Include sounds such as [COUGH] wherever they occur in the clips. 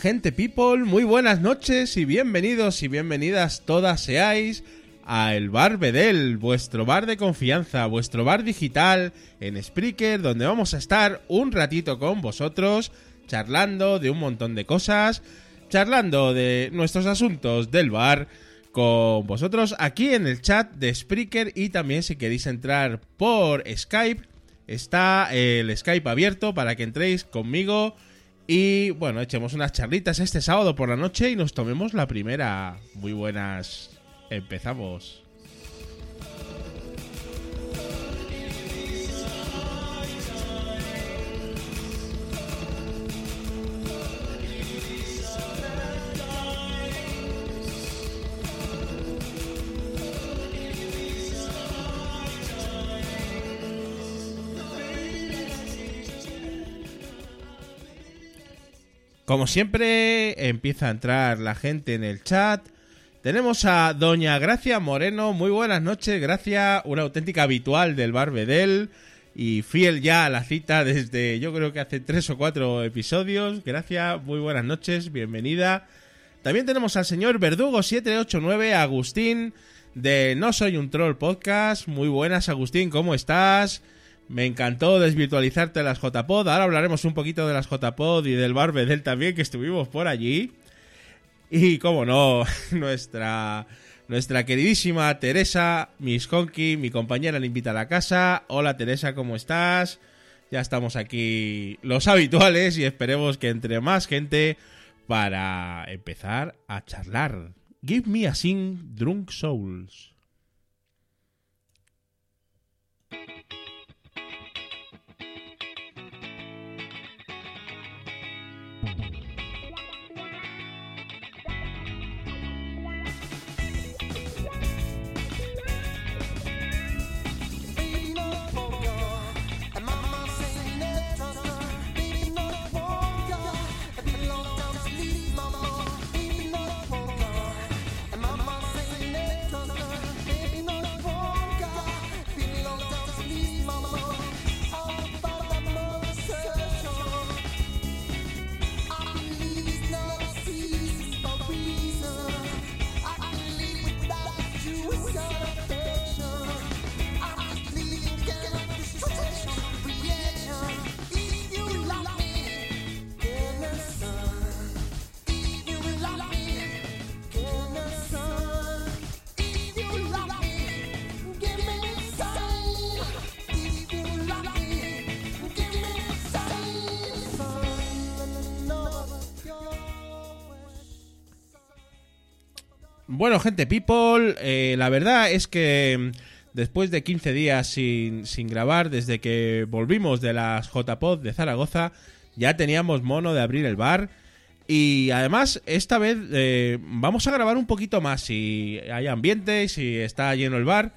Gente people, muy buenas noches y bienvenidos y bienvenidas todas seáis a El Bar Bedel, vuestro bar de confianza, vuestro bar digital en Spreaker, donde vamos a estar un ratito con vosotros, charlando de un montón de cosas, charlando de nuestros asuntos del bar con vosotros aquí en el chat de Spreaker. Y también si queréis entrar por Skype, está el Skype abierto para que entréis conmigo y bueno, echemos unas charlitas este sábado por la noche y nos tomemos la primera. Muy buenas. Empezamos. Como siempre, empieza a entrar la gente en el chat. Tenemos a Doña Gracia Moreno. Muy buenas noches, Gracia, una auténtica habitual del Barbedel y fiel ya a la cita desde yo creo que hace tres o cuatro episodios. Gracias, muy buenas noches, bienvenida. También tenemos al señor Verdugo789, Agustín, de No Soy un Troll Podcast. Muy buenas, Agustín, ¿cómo estás? Me encantó desvirtualizarte las JPod. Ahora hablaremos un poquito de las JPod y del Barbedel también, que estuvimos por allí. Y como no, [LAUGHS] nuestra, nuestra queridísima Teresa, Miss Honky, mi compañera, le invita a la casa. Hola Teresa, ¿cómo estás? Ya estamos aquí los habituales y esperemos que entre más gente para empezar a charlar. Give me a sing, Drunk Souls. Bueno, gente, people, eh, la verdad es que mm, después de 15 días sin, sin grabar, desde que volvimos de las JPod de Zaragoza, ya teníamos mono de abrir el bar. Y además, esta vez eh, vamos a grabar un poquito más. Si hay ambiente, si está lleno el bar,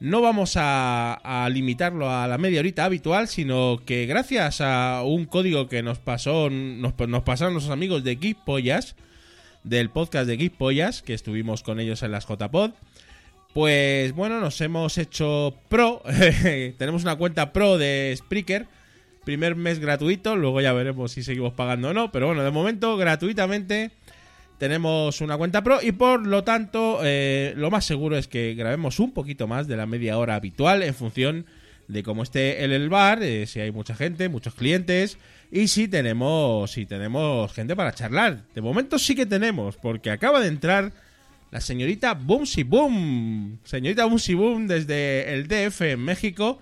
no vamos a, limitarlo a la media horita habitual, sino que gracias a un código que nos pasó, nos, nos pasaron nuestros amigos de Geek Pollas, del podcast de Geek Pollas, que estuvimos con ellos en las JPod. Pues bueno, nos hemos hecho pro. [LAUGHS] Tenemos una cuenta pro de Spreaker. Primer mes gratuito, luego ya veremos si seguimos pagando o no. Pero bueno, de momento, gratuitamente tenemos una cuenta pro y por lo tanto, eh, lo más seguro es que grabemos un poquito más de la media hora habitual en función de cómo esté el, el bar, eh, si hay mucha gente, muchos clientes y si tenemos, si tenemos gente para charlar. De momento sí que tenemos, porque acaba de entrar la señorita Boomsy Boom. Señorita Boomsy Boom desde el DF en México.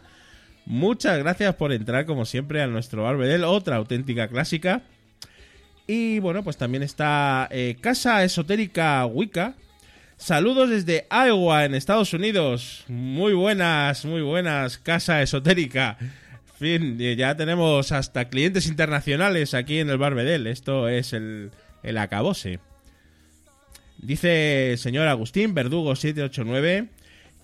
Muchas gracias por entrar, como siempre, a nuestro Barbedel, otra auténtica clásica. Y bueno, pues también está eh, Casa Esotérica Wicca. Saludos desde Iowa, en Estados Unidos. Muy buenas, muy buenas, Casa Esotérica fin, ya tenemos hasta clientes internacionales aquí en el Barbedel. Esto es el, el acabose. Dice el señor Agustín Verdugo 789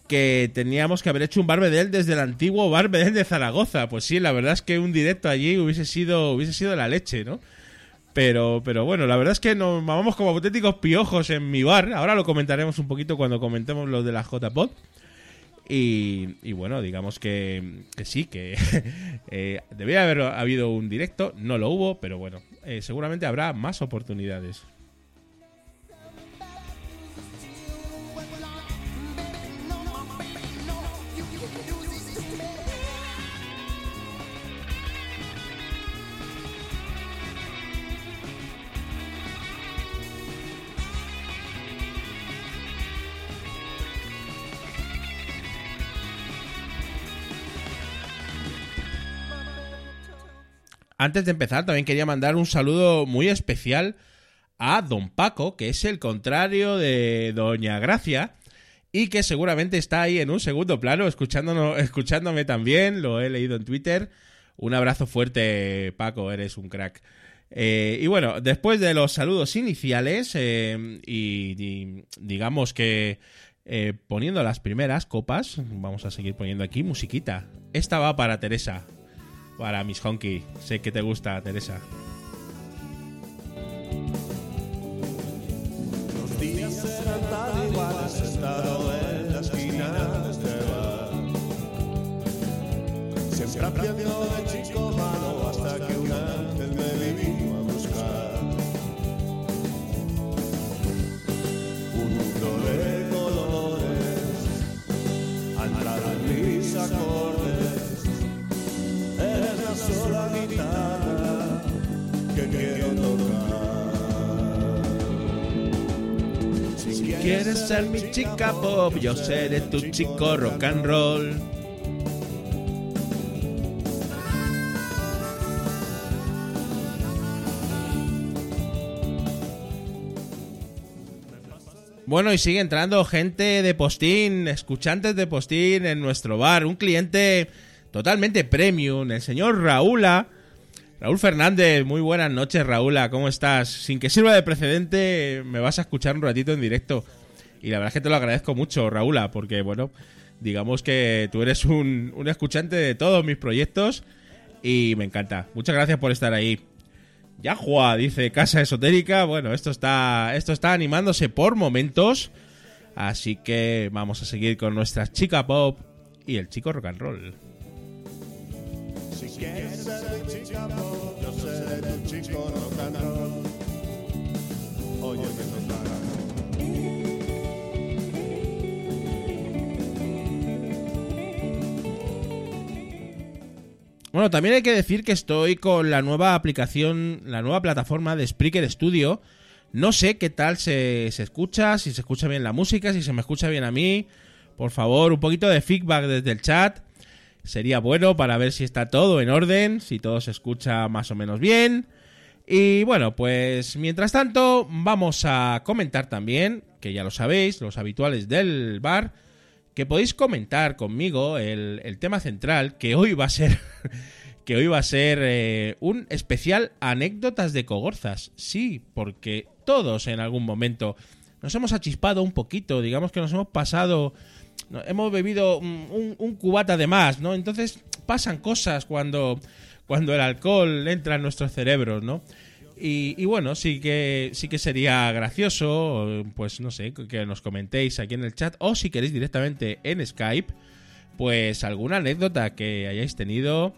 que teníamos que haber hecho un Barbedel desde el antiguo Barbedel de Zaragoza. Pues sí, la verdad es que un directo allí hubiese sido hubiese sido la leche, ¿no? Pero, pero bueno, la verdad es que nos mamamos como auténticos piojos en mi bar. Ahora lo comentaremos un poquito cuando comentemos lo de la JPod. Y, bueno, digamos que, sí, que [LAUGHS] eh, debía haber habido un directo, no lo hubo, pero bueno, eh, seguramente habrá más oportunidades. Antes de empezar, también quería mandar un saludo muy especial a Don Paco, que es el contrario de Doña Gracia, y que seguramente está ahí en un segundo plano, escuchándome también, lo he leído en Twitter. Un abrazo fuerte, Paco, eres un crack. Eh, y bueno, después de los saludos iniciales eh, y, digamos que eh, poniendo las primeras copas, vamos a seguir poniendo aquí musiquita. Esta va para Teresa para Miss Honky. Sé que te gusta, Teresa. Los días eran tan iguales, sentado en la esquina de este bar. Siempre aprendiendo de chico malo que quiero tocar. Si quieres ser mi chica pop, yo seré tu chico rock and roll. Bueno, y sigue entrando gente de postín, escuchantes de postín en nuestro bar. Un cliente totalmente premium, el señor Raúla. Raúl Fernández, muy buenas noches, Raúla, ¿cómo estás? Sin que sirva de precedente, me vas a escuchar un ratito en directo. Y la verdad es que te lo agradezco mucho, Raúla, porque, bueno, digamos que tú eres un, un escuchante de todos mis proyectos y me encanta. Muchas gracias por estar ahí. Yahua dice Casa Esotérica. Bueno, esto está, esto está animándose por momentos. Así que vamos a seguir con nuestra chica pop y el chico rock and roll. Bueno, también hay que decir que estoy con la nueva aplicación, la nueva plataforma de Spreaker Studio. No sé qué tal se, se, escucha, si se escucha bien la música, si se me escucha bien a mí. Por favor, un poquito de feedback desde el chat sería bueno para ver si está todo en orden, si todo se escucha más o menos bien. Y bueno, pues mientras tanto vamos a comentar también, que ya lo sabéis, los habituales del bar, que podéis comentar conmigo el, tema central, que hoy va a ser, [LAUGHS] que hoy va a ser eh, un especial anécdotas de Cogorzas. Sí, porque todos en algún momento nos hemos achispado un poquito, digamos que nos hemos pasado hemos bebido un, cubata de más, ¿no? Entonces pasan cosas cuando, cuando el alcohol entra en nuestros cerebros, ¿no? Y, bueno, sí que, sí que sería gracioso, pues no sé, que nos comentéis aquí en el chat o si queréis directamente en Skype, pues alguna anécdota que hayáis tenido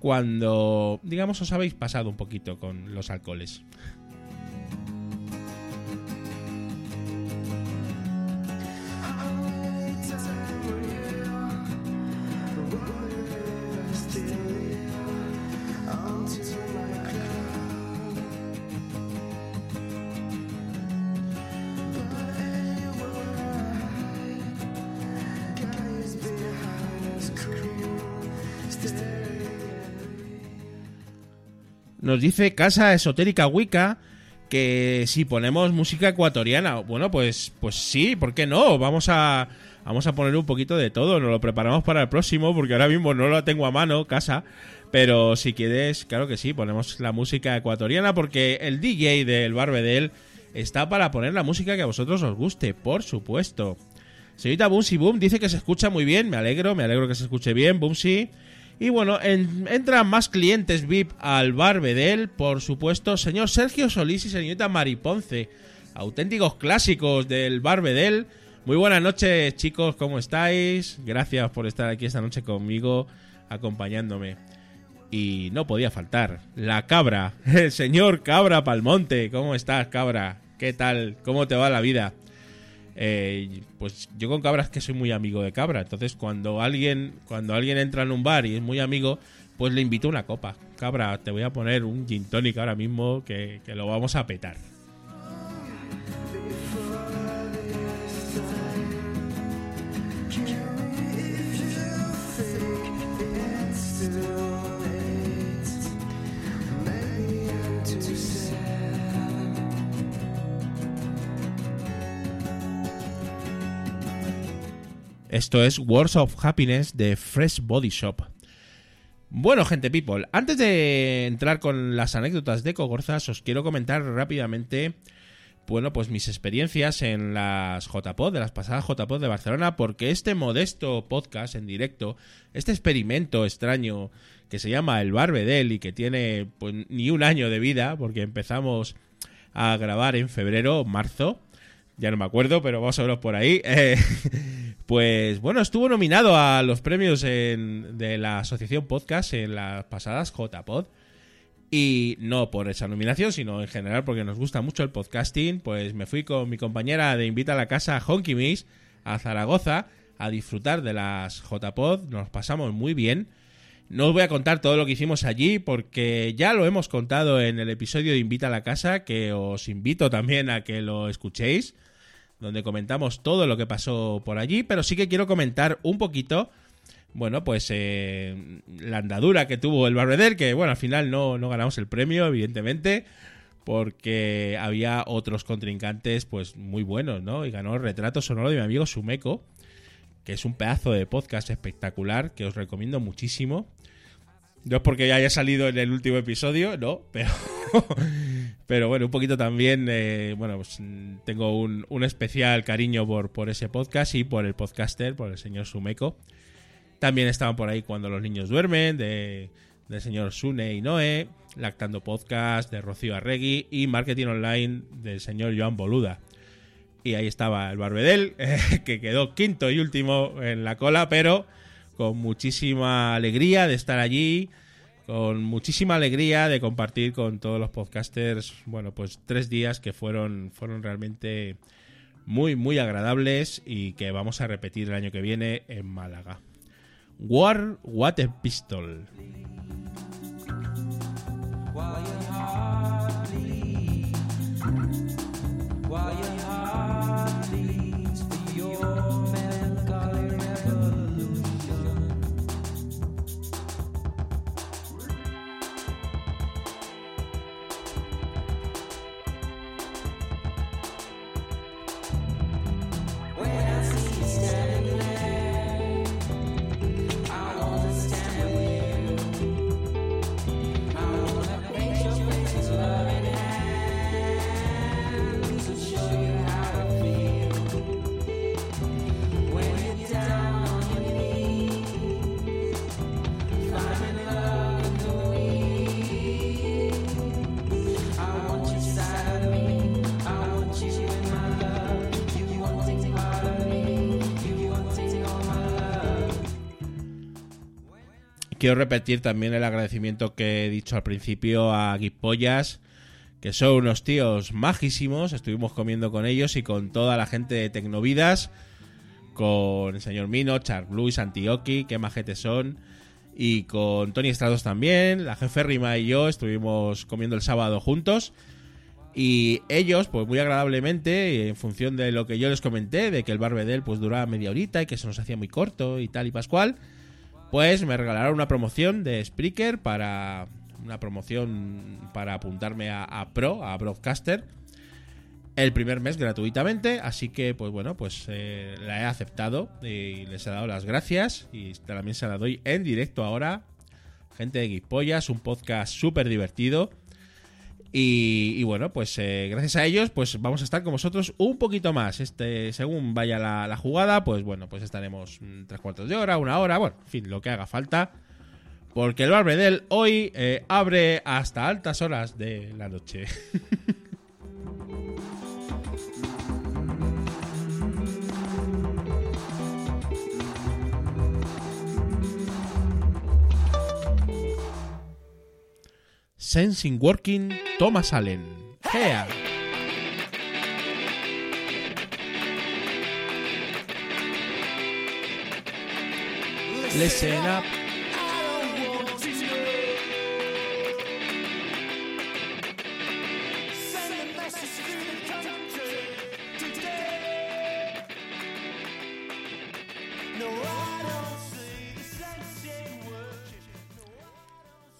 cuando, digamos, os habéis pasado un poquito con los alcoholes. Nos dice Casa Esotérica Wicca que si ponemos música ecuatoriana, bueno, pues pues sí, ¿por qué no? Vamos a vamos a poner un poquito de todo, nos lo preparamos para el próximo porque ahora mismo no lo tengo a mano, Casa, pero si quieres, claro que sí, ponemos la música ecuatoriana porque el DJ del Barbedel está para poner la música que a vosotros os guste, por supuesto. Señorita Boomsy Boom dice que se escucha muy bien, me alegro, me alegro que se escuche bien, Boomsy. Y bueno, entran más clientes VIP al bar Bedel, por supuesto, señor Sergio Solís y señorita Mari Ponce, auténticos clásicos del bar Bedel. Muy buenas noches, chicos, ¿cómo estáis? Gracias por estar aquí esta noche conmigo, acompañándome. Y no podía faltar, la cabra, [LAUGHS] el señor Cabra Palmonte. ¿Cómo estás, cabra? ¿Qué tal? ¿Cómo te va la vida? Eh, pues yo con cabras que soy muy amigo de cabra. Entonces, cuando alguien, cuando alguien entra en un bar y es muy amigo, pues le invito una copa. Cabra, te voy a poner un gin tonic ahora mismo que, que lo vamos a petar. Esto es Words of Happiness de Fresh Body Shop. Bueno, gente people, antes de entrar con las anécdotas de Cogorzas, os quiero comentar rápidamente, bueno, pues mis experiencias en las JPod, de las pasadas JPod de Barcelona, porque este modesto podcast en directo, este experimento extraño que se llama El Barbedel y que tiene pues ni un año de vida, porque empezamos a grabar en febrero, marzo, ya no me acuerdo, pero vamos a verlo por ahí. [LAUGHS] Eh, pues bueno, estuvo nominado a los premios de la Asociación Podcast en las pasadas JPod. Y no por esa nominación, sino en general porque nos gusta mucho el podcasting. Pues me fui con mi compañera de Invita a la Casa, Honky Miss, a Zaragoza a disfrutar de las JPod. Nos pasamos muy bien. No os voy a contar todo lo que hicimos allí porque ya lo hemos contado en el episodio de Invita a la Casa, que os invito también a que lo escuchéis donde comentamos todo lo que pasó por allí, pero sí que quiero comentar un poquito, bueno, pues eh, la andadura que tuvo el Barbeder, que bueno, al final no, no ganamos el premio, evidentemente, porque había otros contrincantes pues muy buenos, ¿no? Y ganó el retrato sonoro de mi amigo Sumeco, que es un pedazo de podcast espectacular que os recomiendo muchísimo. No es porque ya haya salido en el último episodio, no, pero [LAUGHS] pero bueno, un poquito también, eh, bueno, pues, tengo un, un, especial cariño por, por ese podcast y por el podcaster, por el señor Sumeco. También estaban por ahí cuando los niños duermen, de, del señor Sune y Noé, Lactando Podcast de Rocío Arregui y Marketing Online del señor Joan Boluda. Y ahí estaba el Barbedel, [LAUGHS] eh, que quedó quinto y último en la cola, pero con muchísima alegría de estar allí con muchísima alegría de compartir con todos los podcasters, bueno, pues tres días que fueron, fueron realmente muy, muy agradables y que vamos a repetir el año que viene en Málaga. War Water Pistol. Quiero repetir también el agradecimiento que he dicho al principio a Guipollas, que son unos tíos majísimos. Estuvimos comiendo con ellos y con toda la gente de Tecnovidas, con el señor Mino, Charles Luis, Antioqui, qué majetes son. Y con Tony Estrados también, la jefe Rima y yo estuvimos comiendo el sábado juntos. Y ellos, pues muy agradablemente, en función de lo que yo les comenté, de que el barbedel pues duraba media horita y que se nos hacía muy corto y tal y pascual, pues me regalaron una promoción de Spreaker para una promoción para apuntarme a, Pro, a Broadcaster, el primer mes gratuitamente, así que pues bueno, pues eh, la he aceptado y les he dado las gracias y también se la doy en directo ahora. Gente de Guipollas, un podcast súper divertido y, bueno, pues eh, gracias a ellos, pues vamos a estar con vosotros un poquito más. Este, según vaya la, jugada, pues bueno, pues estaremos tres cuartos de hora, una hora, bueno, en fin, lo que haga falta. Porque el Barbedel hoy eh, abre hasta altas horas de la noche. [LAUGHS] Sensing Working, Thomas Allen. Gea. Listen up.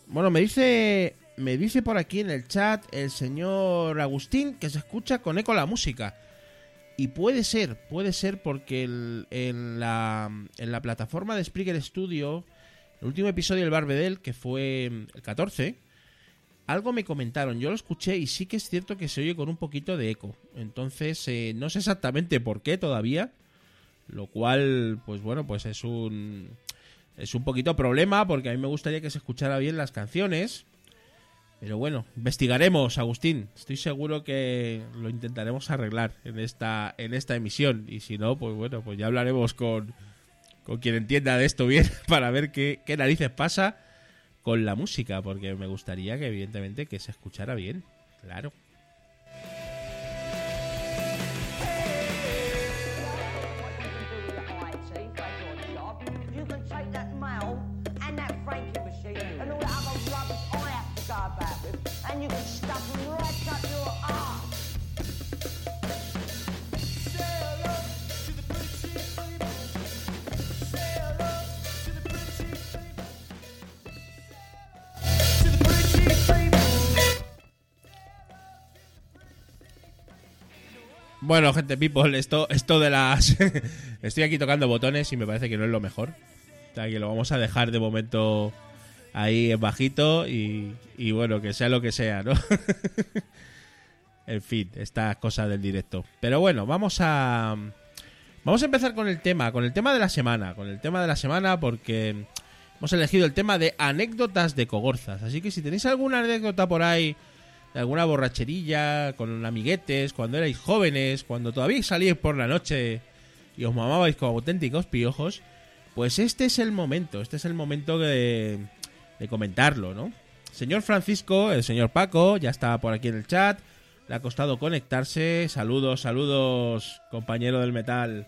Bueno, me dice, me dice por aquí en el chat el señor Agustín que se escucha con eco la música. Y puede ser, puede ser porque el- en, la, en la plataforma de Spreaker Studio, el último episodio del Barbedel, que fue el 14, algo me comentaron, yo lo escuché y sí que es cierto que se oye con un poquito de eco. Entonces, eh, no sé exactamente por qué todavía, lo cual, pues bueno, pues es un es un poquito problema porque a mí me gustaría que se escuchara bien las canciones. Pero bueno, investigaremos, Agustín. Estoy seguro que lo intentaremos arreglar en esta en esta emisión y si no, pues bueno, pues ya hablaremos con con quien entienda de esto bien [LAUGHS] para ver qué, qué narices pasa con la música, porque me gustaría que evidentemente que se escuchara bien, claro. And all other rubbish About with, and you can stuff right up your. Bueno, gente people, esto, esto de las... [LAUGHS] Estoy aquí tocando botones y me parece que no es lo mejor. O sea, que lo vamos a dejar de momento ahí en bajito y, y bueno, que sea lo que sea, ¿no? [LAUGHS] en fin, estas cosas del directo. Pero bueno, vamos a... Vamos a empezar con el tema, con el tema de la semana, con el tema de la semana porque hemos elegido el tema de anécdotas de cogorzas. Así que si tenéis alguna anécdota por ahí de alguna borracherilla con amiguetes, cuando erais jóvenes, cuando todavía salíais por la noche y os mamabais como auténticos piojos, pues este es el momento, este es el momento de, de comentarlo, ¿no? Señor Francisco, el señor Paco, ya está por aquí en el chat, le ha costado conectarse, saludos, saludos, compañero del metal.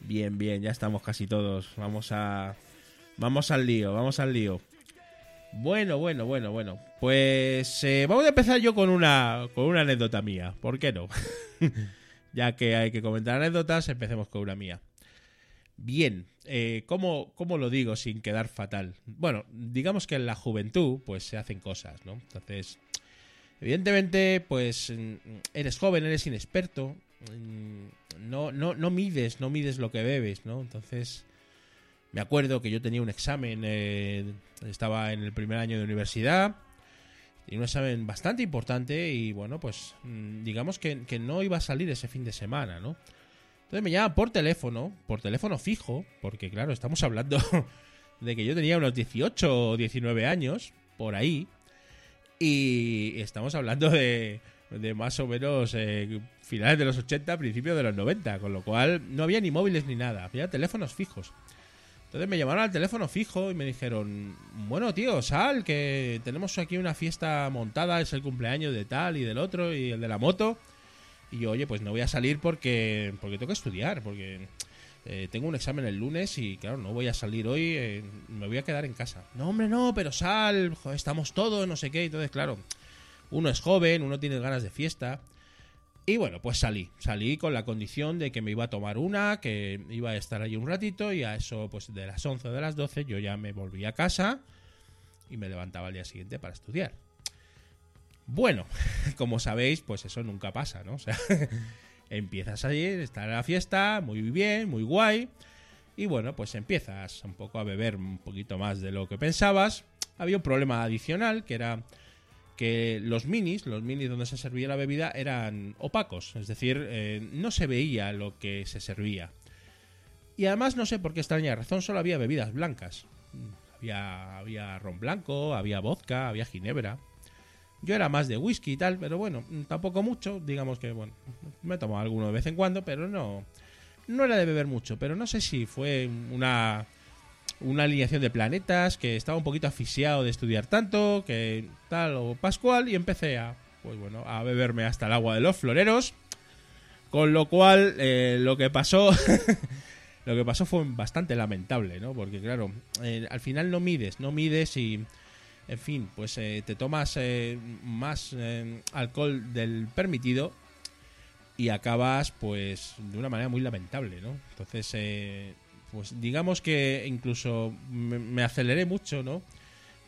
Bien, bien, ya estamos casi todos, vamos a... Vamos al lío, vamos al lío. Bueno, bueno, bueno, bueno. Pues eh, vamos a empezar yo con una, con una anécdota mía. ¿Por qué no? [LAUGHS] ya que hay que comentar anécdotas, empecemos con una mía. Bien, eh, ¿cómo, ¿cómo lo digo sin quedar fatal? Bueno, digamos que en la juventud pues se hacen cosas, ¿no? Entonces, evidentemente, pues mm, eres joven, eres inexperto, mm, no, no, no mides, no mides lo que bebes, ¿no? Entonces, me acuerdo que yo tenía un examen, eh, estaba en el primer año de universidad, y un examen bastante importante y bueno, pues mm, digamos que no iba a salir ese fin de semana, ¿no? Entonces me llaman por teléfono, por teléfono fijo, porque claro, estamos hablando [LAUGHS] de que yo tenía unos 18 o 19 años, por ahí, y estamos hablando de, de más o menos eh, finales de los 80, principios de los 90, con lo cual no había ni móviles ni nada, había teléfonos fijos. Entonces me llamaron al teléfono fijo y me dijeron, bueno tío, sal, que tenemos aquí una fiesta montada, es el cumpleaños de tal y del otro y el de la moto. Y yo, oye, pues no voy a salir porque, porque tengo que estudiar, porque eh, tengo un examen el lunes y claro, no voy a salir hoy, eh, me voy a quedar en casa. No, hombre, no, pero sal, estamos todos, no sé qué. Entonces, claro, uno es joven, uno tiene ganas de fiesta. Y bueno, pues salí. Salí con la condición de que me iba a tomar una, que iba a estar allí un ratito y a eso, pues de las 11 o de las 12 yo ya me volví a casa y me levantaba al día siguiente para estudiar. Bueno, [LAUGHS] como sabéis, pues eso nunca pasa, ¿no? O sea, [LAUGHS] empiezas a ir, estar en la fiesta, muy bien, muy guay. Y bueno, pues empiezas un poco a beber un poquito más de lo que pensabas. Había un problema adicional que era que los minis, los minis donde se servía la bebida, eran opacos, es decir, eh, no se veía lo que se servía. Y además, no sé por qué extraña razón, solo había bebidas blancas. Había, había ron blanco, había vodka, había ginebra. Yo era más de whisky y tal, pero bueno, tampoco mucho. Digamos que, bueno, me tomo alguno de vez en cuando, pero no, no era de beber mucho. Pero no sé si fue una, una alineación de planetas, que estaba un poquito asfixiado de estudiar tanto, que tal o pascual, y empecé a, pues bueno, a beberme hasta el agua de los floreros. Con lo cual, eh, lo que pasó, [LAUGHS] lo que pasó fue bastante lamentable, ¿no? Porque claro, eh, al final no mides, no mides y, en fin, pues eh, te tomas eh, más eh, alcohol del permitido y acabas, pues, de una manera muy lamentable, ¿no? Entonces, eh, pues digamos que incluso me, aceleré mucho, ¿no?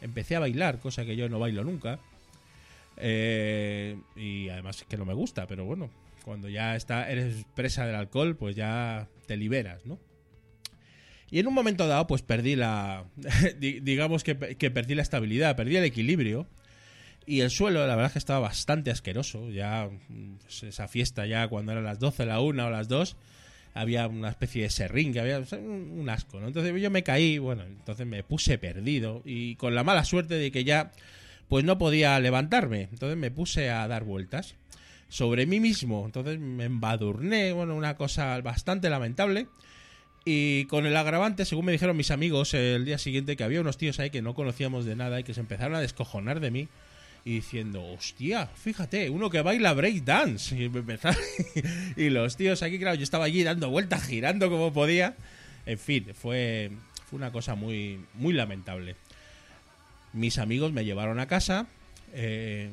Empecé a bailar, cosa que yo no bailo nunca. Y además es que no me gusta, pero bueno, cuando ya está, eres presa del alcohol, pues ya te liberas, ¿no? Y en un momento dado, pues perdí la. [LAUGHS] di- digamos que, que perdí la estabilidad, perdí el equilibrio. Y el suelo, la verdad que estaba bastante asqueroso. Ya, pues, esa fiesta, ya cuando eran las 12, la 1 o las 2, había una especie de serrín, que había un asco, ¿no? Entonces yo me caí, bueno, entonces me puse perdido. Y con la mala suerte de que ya, pues no podía levantarme. Entonces me puse a dar vueltas sobre mí mismo. Entonces me embadurné, bueno, una cosa bastante lamentable. Y con el agravante, según me dijeron mis amigos el día siguiente, que había unos tíos ahí que no conocíamos de nada y que se empezaron a descojonar de mí. Y diciendo, hostia, fíjate, uno que baila breakdance. Y, me empezaron- [LAUGHS] y los tíos aquí, claro, yo estaba allí dando vueltas, girando como podía. En fin, fue, fue una cosa muy, muy lamentable. Mis amigos me llevaron a casa. eh,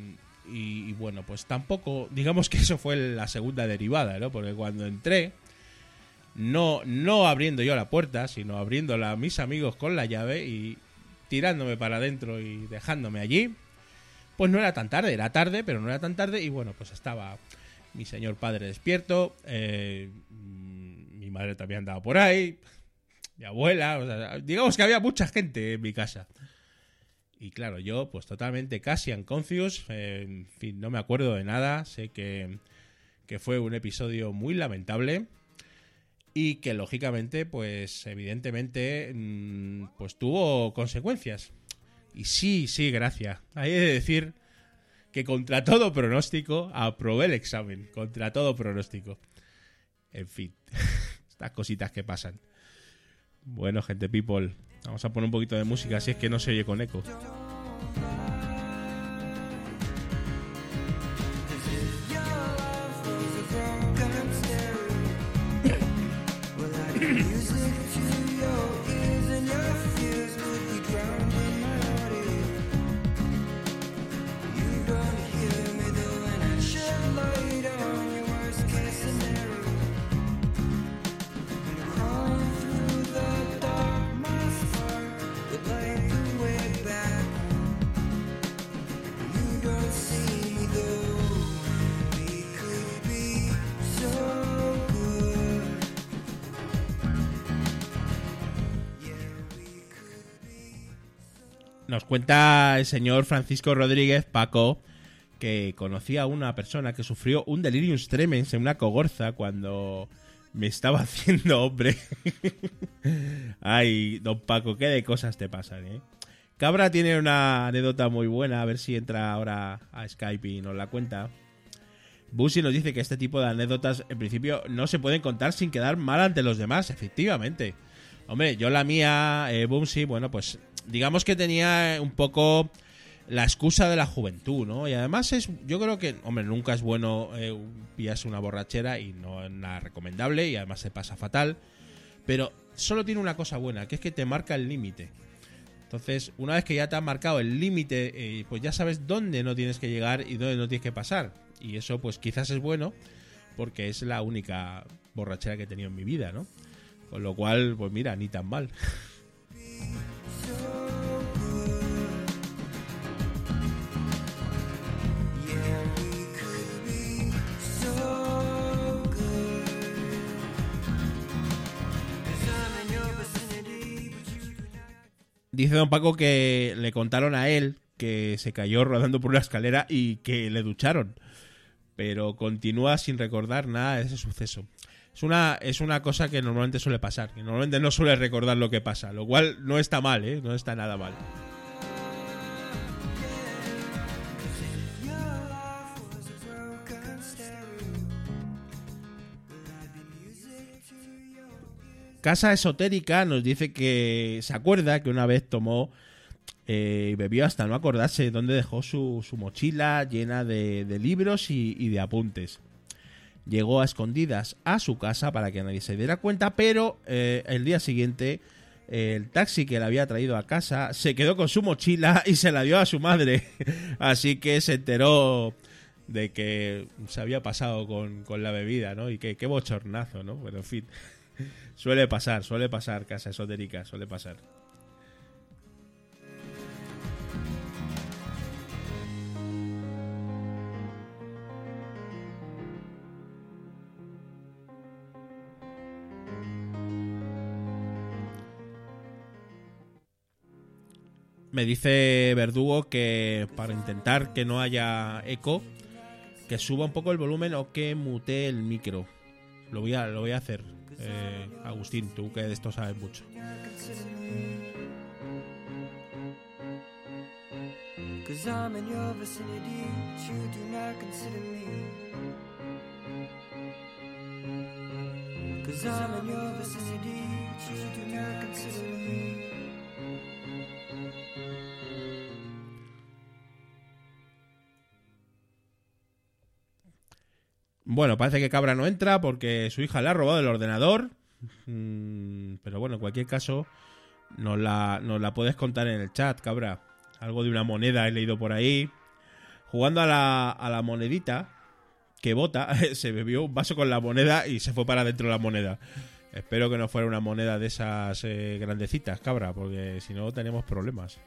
y, y bueno, pues tampoco, digamos que eso fue la segunda derivada, ¿no? Porque cuando entré, no, no abriendo yo la puerta, sino abriéndola a mis amigos con la llave y tirándome para adentro y dejándome allí, pues no era tan tarde, era tarde, pero no era tan tarde y bueno, pues estaba mi señor padre despierto, eh, mi madre también andaba por ahí, mi abuela, digamos que había mucha gente en mi casa. Y claro, yo pues totalmente casi unconscious, eh, en fin, no me acuerdo de nada, sé que, que fue un episodio muy lamentable y que lógicamente, pues evidentemente, mm, pues tuvo consecuencias. Y sí, sí, gracias. Hay de decir que contra todo pronóstico aprobé el examen, contra todo pronóstico. En fin, [LAUGHS] estas cositas que pasan. Bueno, gente people, vamos a poner un poquito de música, si es que no se oye con eco. music. Nos cuenta el señor Francisco Rodríguez Paco que conocía a una persona que sufrió un delirium tremens en una cogorza cuando me estaba [LAUGHS] haciendo hombre. Ay, don Paco, qué de cosas te pasan, ¿eh? Cabra tiene una anécdota muy buena, a ver si entra ahora a Skype y nos la cuenta. Busi nos dice que este tipo de anécdotas en principio no se pueden contar sin quedar mal ante los demás, efectivamente. Hombre, yo la mía, eh, bueno, pues digamos que tenía un poco la excusa de la juventud, ¿no? Y además es, yo creo que, hombre, nunca es bueno eh, pillarse una borrachera y no es nada recomendable y además se pasa fatal, pero solo tiene una cosa buena, que es que te marca el límite. Entonces, una vez que ya te has marcado el límite, eh, pues ya sabes dónde no tienes que llegar y dónde no tienes que pasar. Y eso, pues quizás es bueno, porque es la única borrachera que he tenido en mi vida, ¿no? Con lo cual, pues mira, ni tan mal. [LAUGHS] Dice don Paco que le contaron a él que se cayó rodando por una escalera y que le ducharon. Pero continúa sin recordar nada de ese suceso. Es una, es una cosa que normalmente suele pasar. Que normalmente no suele recordar lo que pasa. Lo cual no está mal, ¿eh? No está nada mal. Casa Esotérica nos dice que se acuerda que una vez tomó eh, y bebió hasta no acordarse dónde dejó su, su mochila llena de, de libros y, y de apuntes. Llegó a escondidas a su casa para que nadie se diera cuenta, pero eh, el día siguiente el taxi que le había traído a casa se quedó con su mochila y se la dio a su madre. [LAUGHS] Así que se enteró de que se había pasado con, con la bebida, ¿no? Y que bochornazo, ¿no? Pero en fin, suele pasar, suele pasar, casa esotérica, suele pasar. Me dice Verdugo que para intentar que no haya eco, que suba un poco el volumen o que mute el micro. Lo voy a, lo voy a hacer. Eh, Agustín, tú que de esto sabes mucho. Cause I'm in your vicinity, you do not consider me. Cause I'm in your vicinity, you do not consider me. Bueno, parece que Cabra no entra porque su hija le ha robado el ordenador. Mm, pero bueno, en cualquier caso, nos la, la puedes contar en el chat, Cabra. Algo de una moneda he leído por ahí. Jugando a la, a la monedita que bota, [LAUGHS] se bebió un vaso con la moneda y se fue para dentro de la moneda. Espero que no fuera una moneda de esas eh, grandecitas, Cabra, porque si no tenemos problemas.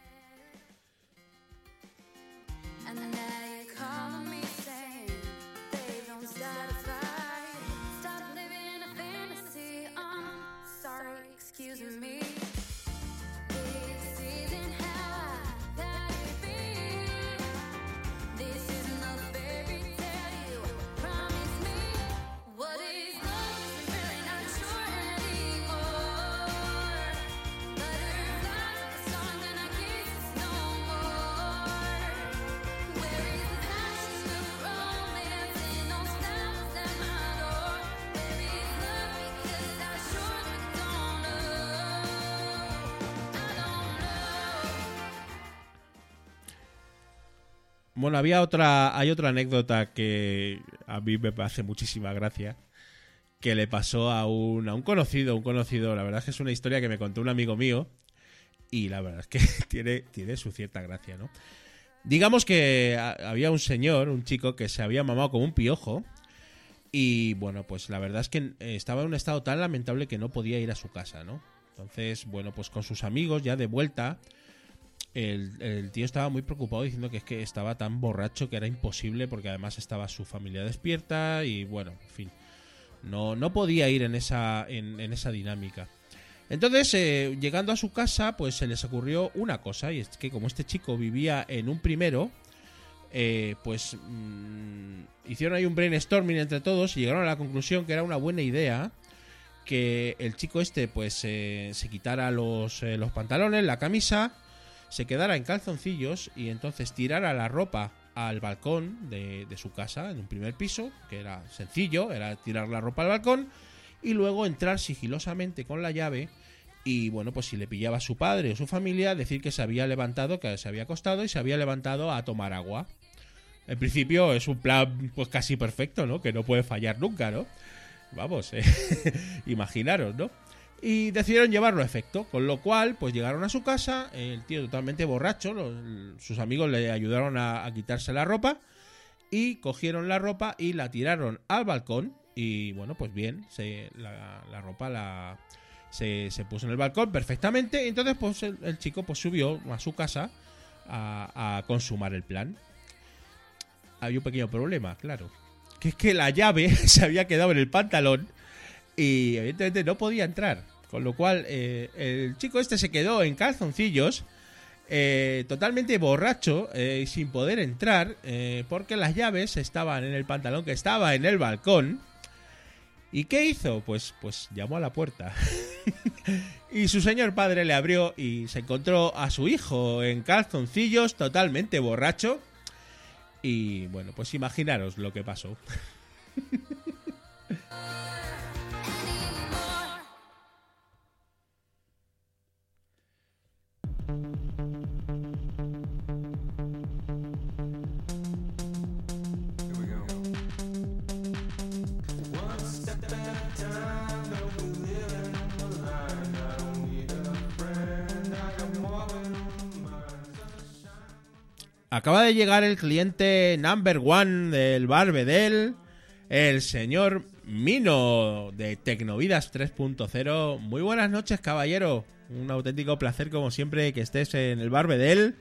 Bueno, había otra, hay otra anécdota que a mí me hace muchísima gracia, que le pasó a un, a un conocido, un conocido, la verdad es que es una historia que me contó un amigo mío, y la verdad es que [LAUGHS] tiene, tiene su cierta gracia, ¿no? Digamos que había un señor, un chico, que se había mamado como un piojo, y bueno, pues la verdad es que eh, estaba en un estado tan lamentable que no podía ir a su casa, ¿no? Entonces, bueno, pues con sus amigos ya de vuelta, el, tío estaba muy preocupado diciendo que es que estaba tan borracho que era imposible porque además estaba su familia despierta y bueno, en fin, no, no podía ir en esa, en, en esa dinámica. Entonces, eh, llegando a su casa, pues se les ocurrió una cosa y es que como este chico vivía en un primero, eh, pues mm, hicieron ahí un brainstorming entre todos y llegaron a la conclusión que era una buena idea que el chico este pues eh, se quitara los, eh, los pantalones, la camisa, se quedara en calzoncillos y entonces tirara la ropa al balcón de, su casa en un primer piso, que era sencillo, era tirar la ropa al balcón y luego entrar sigilosamente con la llave y bueno, pues si le pillaba a su padre o su familia, decir que se había levantado, que se había acostado y se había levantado a tomar agua. En principio es un plan pues casi perfecto, ¿no? Que no puede fallar nunca, ¿no? Vamos, [LAUGHS] eh, imaginaros, ¿no? Y decidieron llevarlo a efecto, con lo cual, pues llegaron a su casa, el tío totalmente borracho, los- sus amigos le ayudaron a, quitarse la ropa y cogieron la ropa y la tiraron al balcón y bueno, pues bien, se, la, la ropa la, se, se puso en el balcón perfectamente y entonces pues el, el chico pues subió a su casa a, a consumar el plan. Había un pequeño problema, claro, que es que la llave [LAUGHS] se había quedado en el pantalón y evidentemente no podía entrar. Con lo cual, eh, el chico este se quedó en calzoncillos, eh, totalmente borracho eh, sin poder entrar, porque las llaves estaban en el pantalón que estaba en el balcón. ¿Y qué hizo? Pues, pues llamó a la puerta. [LAUGHS] y su señor padre le abrió y se encontró a su hijo en calzoncillos, totalmente borracho. Y bueno, pues imaginaros lo que pasó. [LAUGHS] llegar el cliente number one del bar Bedel, el señor Mino de Tecnovidas 3.0. Muy buenas noches, caballero. Un auténtico placer, como siempre, que estés en el bar Bedel.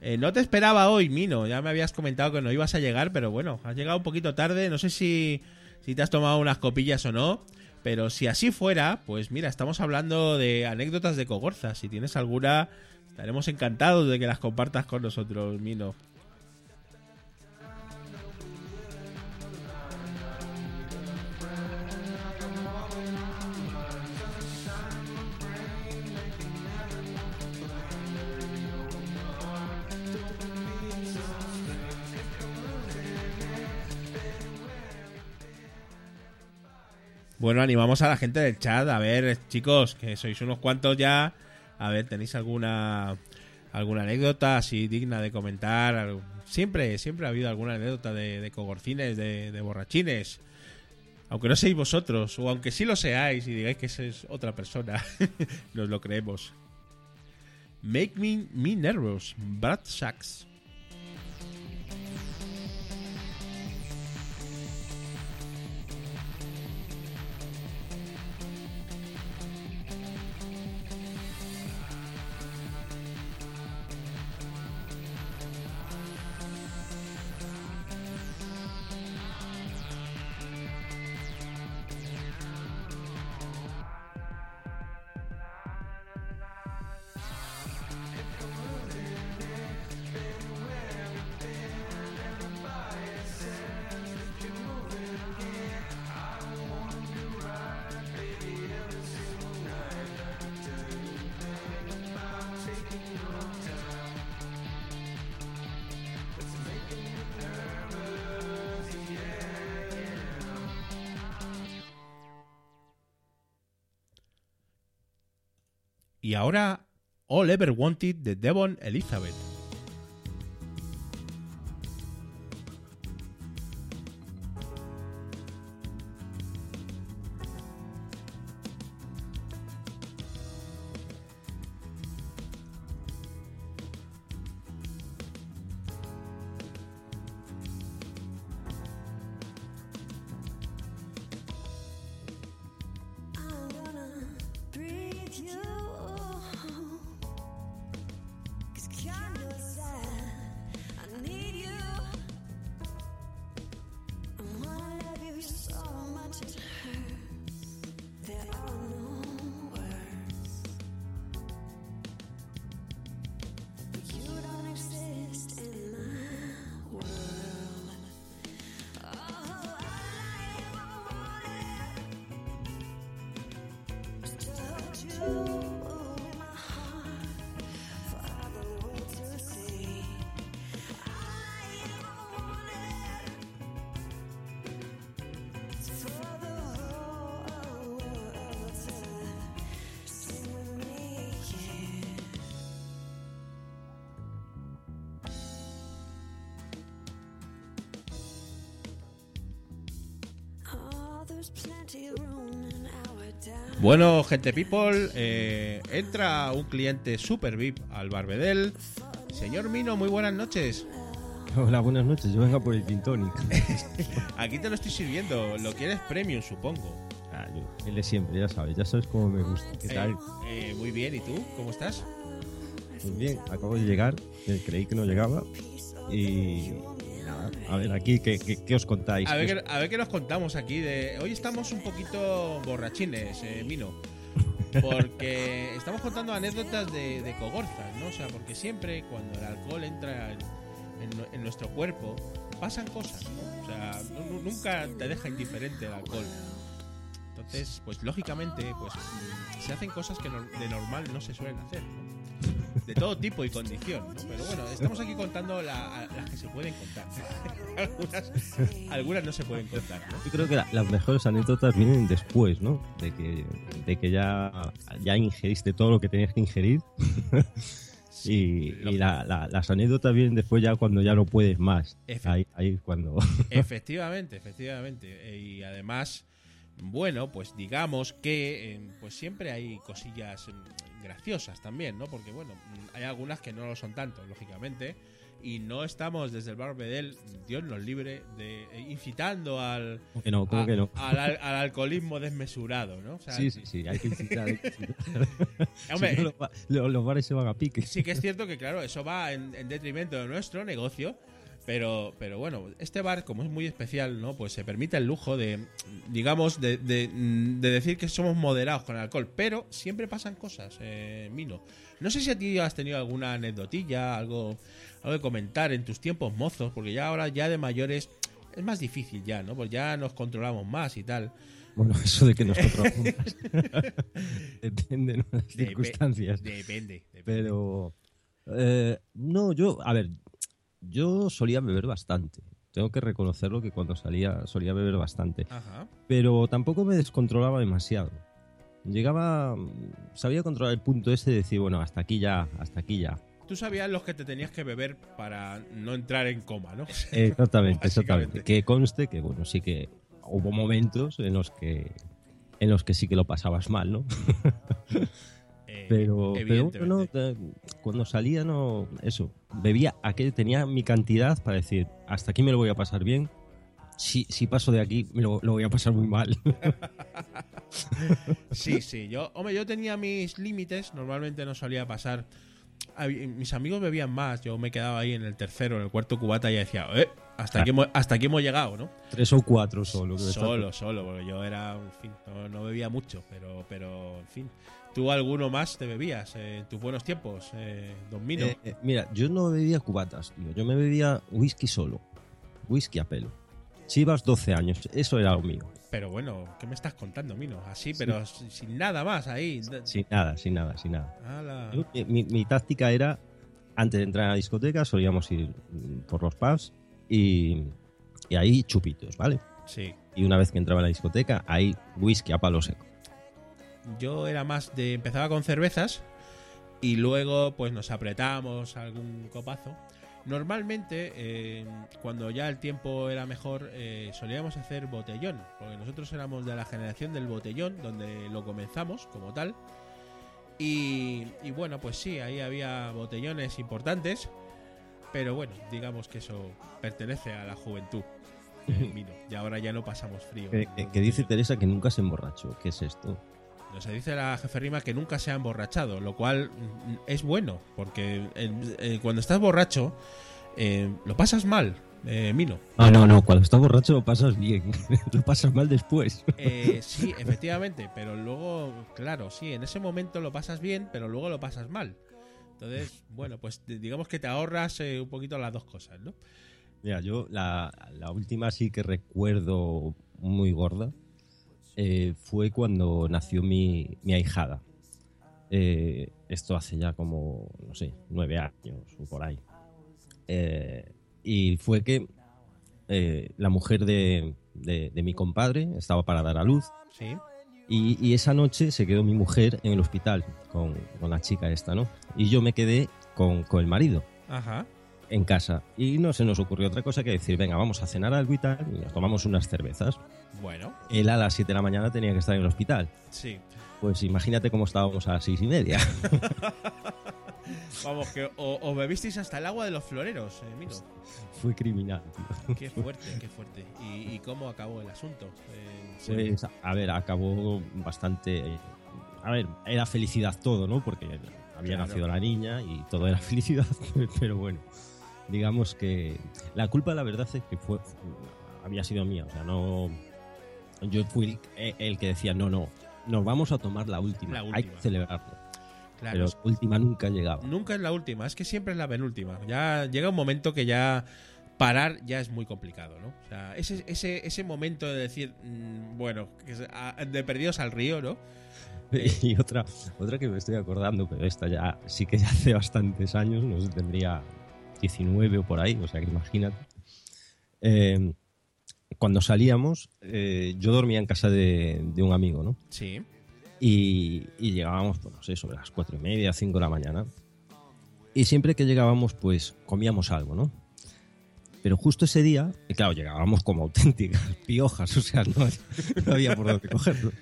Eh, no te esperaba hoy, Mino. Ya me habías comentado que no ibas a llegar, pero bueno, has llegado un poquito tarde. No sé si, si te has tomado unas copillas o no. Pero si así fuera, pues mira, estamos hablando de anécdotas de Cogorza. Si tienes alguna, estaremos encantados de que las compartas con nosotros, Mino. Bueno, animamos a la gente del chat. A ver, chicos, que sois unos cuantos ya. A ver, ¿tenéis alguna alguna anécdota así digna de comentar? Siempre, siempre ha habido alguna anécdota de, de cogorcines, de, borrachines. Aunque no seáis vosotros, o aunque sí lo seáis y digáis que es otra persona, [LAUGHS] nos lo creemos. Make me, me nervous, Brad Sachs. Y ahora, All Ever Wanted de Devon Elizabeth. Gente people, eh, entra un cliente super VIP al Barbedel. Señor Mino, muy buenas noches. [LAUGHS] Hola, buenas noches. Yo vengo por el Gin Tonic. [LAUGHS] Aquí te lo estoy sirviendo. Lo quieres premium, supongo. Ah, yo, el de siempre, ya sabes, ya sabes cómo me gusta. ¿Qué tal? Eh, muy bien, ¿y tú? ¿Cómo estás? Pues bien, acabo de llegar, eh, creí que no llegaba. Y a ver, aquí, ¿qué, qué, qué os contáis? A ver, ¿Qué qué, a ver qué nos contamos aquí. de Hoy estamos un poquito borrachines, eh, Mino. Porque estamos contando anécdotas de, de cogorzas, ¿no? O sea, porque siempre cuando el alcohol entra en, en nu- en nuestro cuerpo, pasan cosas, ¿no? O sea, nu- nunca te deja indiferente el alcohol. Entonces, pues lógicamente, pues mm, se hacen cosas que no- de normal no se suelen hacer, ¿no? De todo tipo y condición, ¿no? Pero bueno, estamos aquí contando la- las que se pueden contar. [LAUGHS] algunas, algunas no se pueden contar, ¿no? Yo creo que la- las mejores anécdotas vienen después, ¿no? De que, de que ya, ya ingeriste todo lo que tenías que ingerir. [LAUGHS] y y la- la- las anécdotas vienen después ya cuando ya no puedes más. Ahí, cuando... [LAUGHS] Efectivamente, efectivamente. Eh, Y además, bueno, pues digamos que eh, pues siempre hay cosillas graciosas también, ¿no? Porque bueno, hay algunas que no lo son tanto, lógicamente. y no estamos desde el bar Bedel, Dios nos libre, de eh, incitando al, ¿Cómo que no? ¿Cómo a- que no? al, al- al alcoholismo desmesurado, ¿no? O sea, Sí, sí, sí, hay que incitar. hay que incitar. [LAUGHS] Hombre, Si no, los, los bares se van a pique. sí que es cierto que, claro, eso va en, en detrimento de nuestro negocio. Pero, pero bueno, este bar, como es muy especial, ¿no? Pues se permite el lujo de, digamos, de, de- de decir que somos moderados con el alcohol. Pero siempre pasan cosas, eh, Mino. No sé si a ti has tenido alguna anecdotilla, algo, algo que comentar en tus tiempos mozos, porque ya ahora, ya de mayores, es más difícil ya, ¿no? Pues ya nos controlamos más y tal. Bueno, [LAUGHS] eso de que nos [LAUGHS] controlamos más. [LAUGHS] Depende de las circunstancias. Depende. depende. Pero. eh, no, yo. A ver, yo solía beber bastante. Tengo que reconocerlo que cuando salía solía beber bastante. Ajá. Pero tampoco me descontrolaba demasiado. Llegaba. Sabía controlar el punto ese de decir, bueno, hasta aquí ya, hasta aquí ya. Tú sabías los que te tenías que beber para no entrar en coma, ¿no? [LAUGHS] Exactamente, exactamente. Que conste que, bueno, sí que hubo momentos en los que. En los que sí que lo pasabas mal, ¿no? [LAUGHS] Eh, Pero, pero bueno, eh, cuando salía no, eso, bebía aquel, tenía mi cantidad para decir, hasta aquí me lo voy a pasar bien, si, si paso de aquí me lo, lo voy a pasar muy mal. [LAUGHS] Sí, sí. Yo, hombre, yo tenía mis límites. Normalmente no solía pasar. Mis amigos bebían más. Yo me quedaba ahí en el tercero, en el cuarto cubata y decía, eh, hasta aquí [LAUGHS] hemos, hasta aquí hemos llegado, ¿no? Tres o cuatro solo. que Solo, solo, porque yo era, en fin, no, no bebía mucho, pero, pero, en fin. ¿Tú alguno más te bebías eh, en tus buenos tiempos, eh, Don Mino? Eh, eh, mira, yo no bebía cubatas, tío, yo me bebía whisky solo, whisky a pelo. Chivas 12 años, eso era lo mío. Pero bueno, ¿qué me estás contando, Mino? Así, pero sin nada más ahí. Sin nada, sin nada, sin nada. Yo, mi, mi- mi táctica era, antes de entrar a la discoteca, solíamos ir mm, por los pubs y, y ahí chupitos, ¿vale? Sí. Y una vez que entraba a la discoteca, ahí whisky a palo seco. Yo era más de. Empezaba con cervezas y luego, pues nos apretamos algún copazo. Normalmente, eh, cuando ya el tiempo era mejor, eh, solíamos hacer botellón, porque nosotros éramos de la generación del botellón, donde lo comenzamos como tal. Y, y bueno, pues sí, ahí había botellones importantes, pero bueno, digamos que eso pertenece a la juventud. eh, [LAUGHS] y ahora ya no pasamos frío. Que, que- que dice Teresa que nunca se emborrachó. ¿Qué es esto? No se dice la jefe rima que nunca se ha emborrachado, lo cual mm, es bueno, porque eh, cuando estás borracho eh, lo pasas mal, eh, Mino. Ah, no, no, cuando estás borracho lo pasas bien. [LAUGHS] lo pasas mal después. Eh, sí, efectivamente, pero luego, claro, sí, en ese momento lo pasas bien, pero luego lo pasas mal. Entonces, bueno, pues di- digamos que te ahorras eh, un poquito las dos cosas, ¿no? Mira, yo la, la última sí que recuerdo muy gorda eh, fue cuando nació mi, mi ahijada. Eh, esto hace ya como, no sé, nueve años o por ahí. Eh, y fue que la mujer de, de- de mi compadre estaba para dar a luz Sí. y, y esa noche se quedó mi mujer en el hospital con, con la chica esta, ¿no? Y yo me quedé con, con el marido Ajá. en casa. Y no se nos ocurrió otra cosa que decir, venga, vamos a cenar algo y tal, y nos tomamos unas cervezas. Bueno, Él a las 7 de la mañana tenía que estar en el hospital. sí. Pues imagínate cómo estábamos a las seis y media. [LAUGHS] Vamos, que o, o bebisteis hasta el agua de los floreros, eh, Mino. Fue criminal, tío. Qué fuerte, qué fuerte. ¿Y, y cómo acabó el asunto? Eh. Pues, a ver, acabó bastante... eh, A ver, era felicidad todo, ¿no? Porque había Claro. nacido la niña y todo era [LAUGHS] felicidad, pero bueno, digamos que la culpa la verdad es que fue había sido mía, o sea, no yo fui el, el que decía, no, no, nos vamos a tomar la última, La hay que celebrarlo. Claro, Pero la última nunca llegaba. Nunca es la última, es que siempre es la penúltima. Ya llega un momento que ya parar ya es muy complicado, ¿no? O sea, ese, ese, ese momento de decir, mm, bueno, que es- a- de perdidos al río, ¿no? [LAUGHS] Y otra, otra que me estoy acordando, pero esta ya sí que ya hace bastantes años, no sé, tendría 19 o por ahí, o sea que imagínate. Eh, cuando salíamos, eh, yo dormía en casa de, de un amigo, ¿no? Sí. Y, y llegábamos, pues no sé, sobre las cuatro y media, cinco de la mañana. Y siempre que llegábamos, pues comíamos algo, ¿no? Pero justo ese día, y claro, llegábamos como auténticas [LAUGHS] piojas, o sea, no, no había por dónde cogerlo.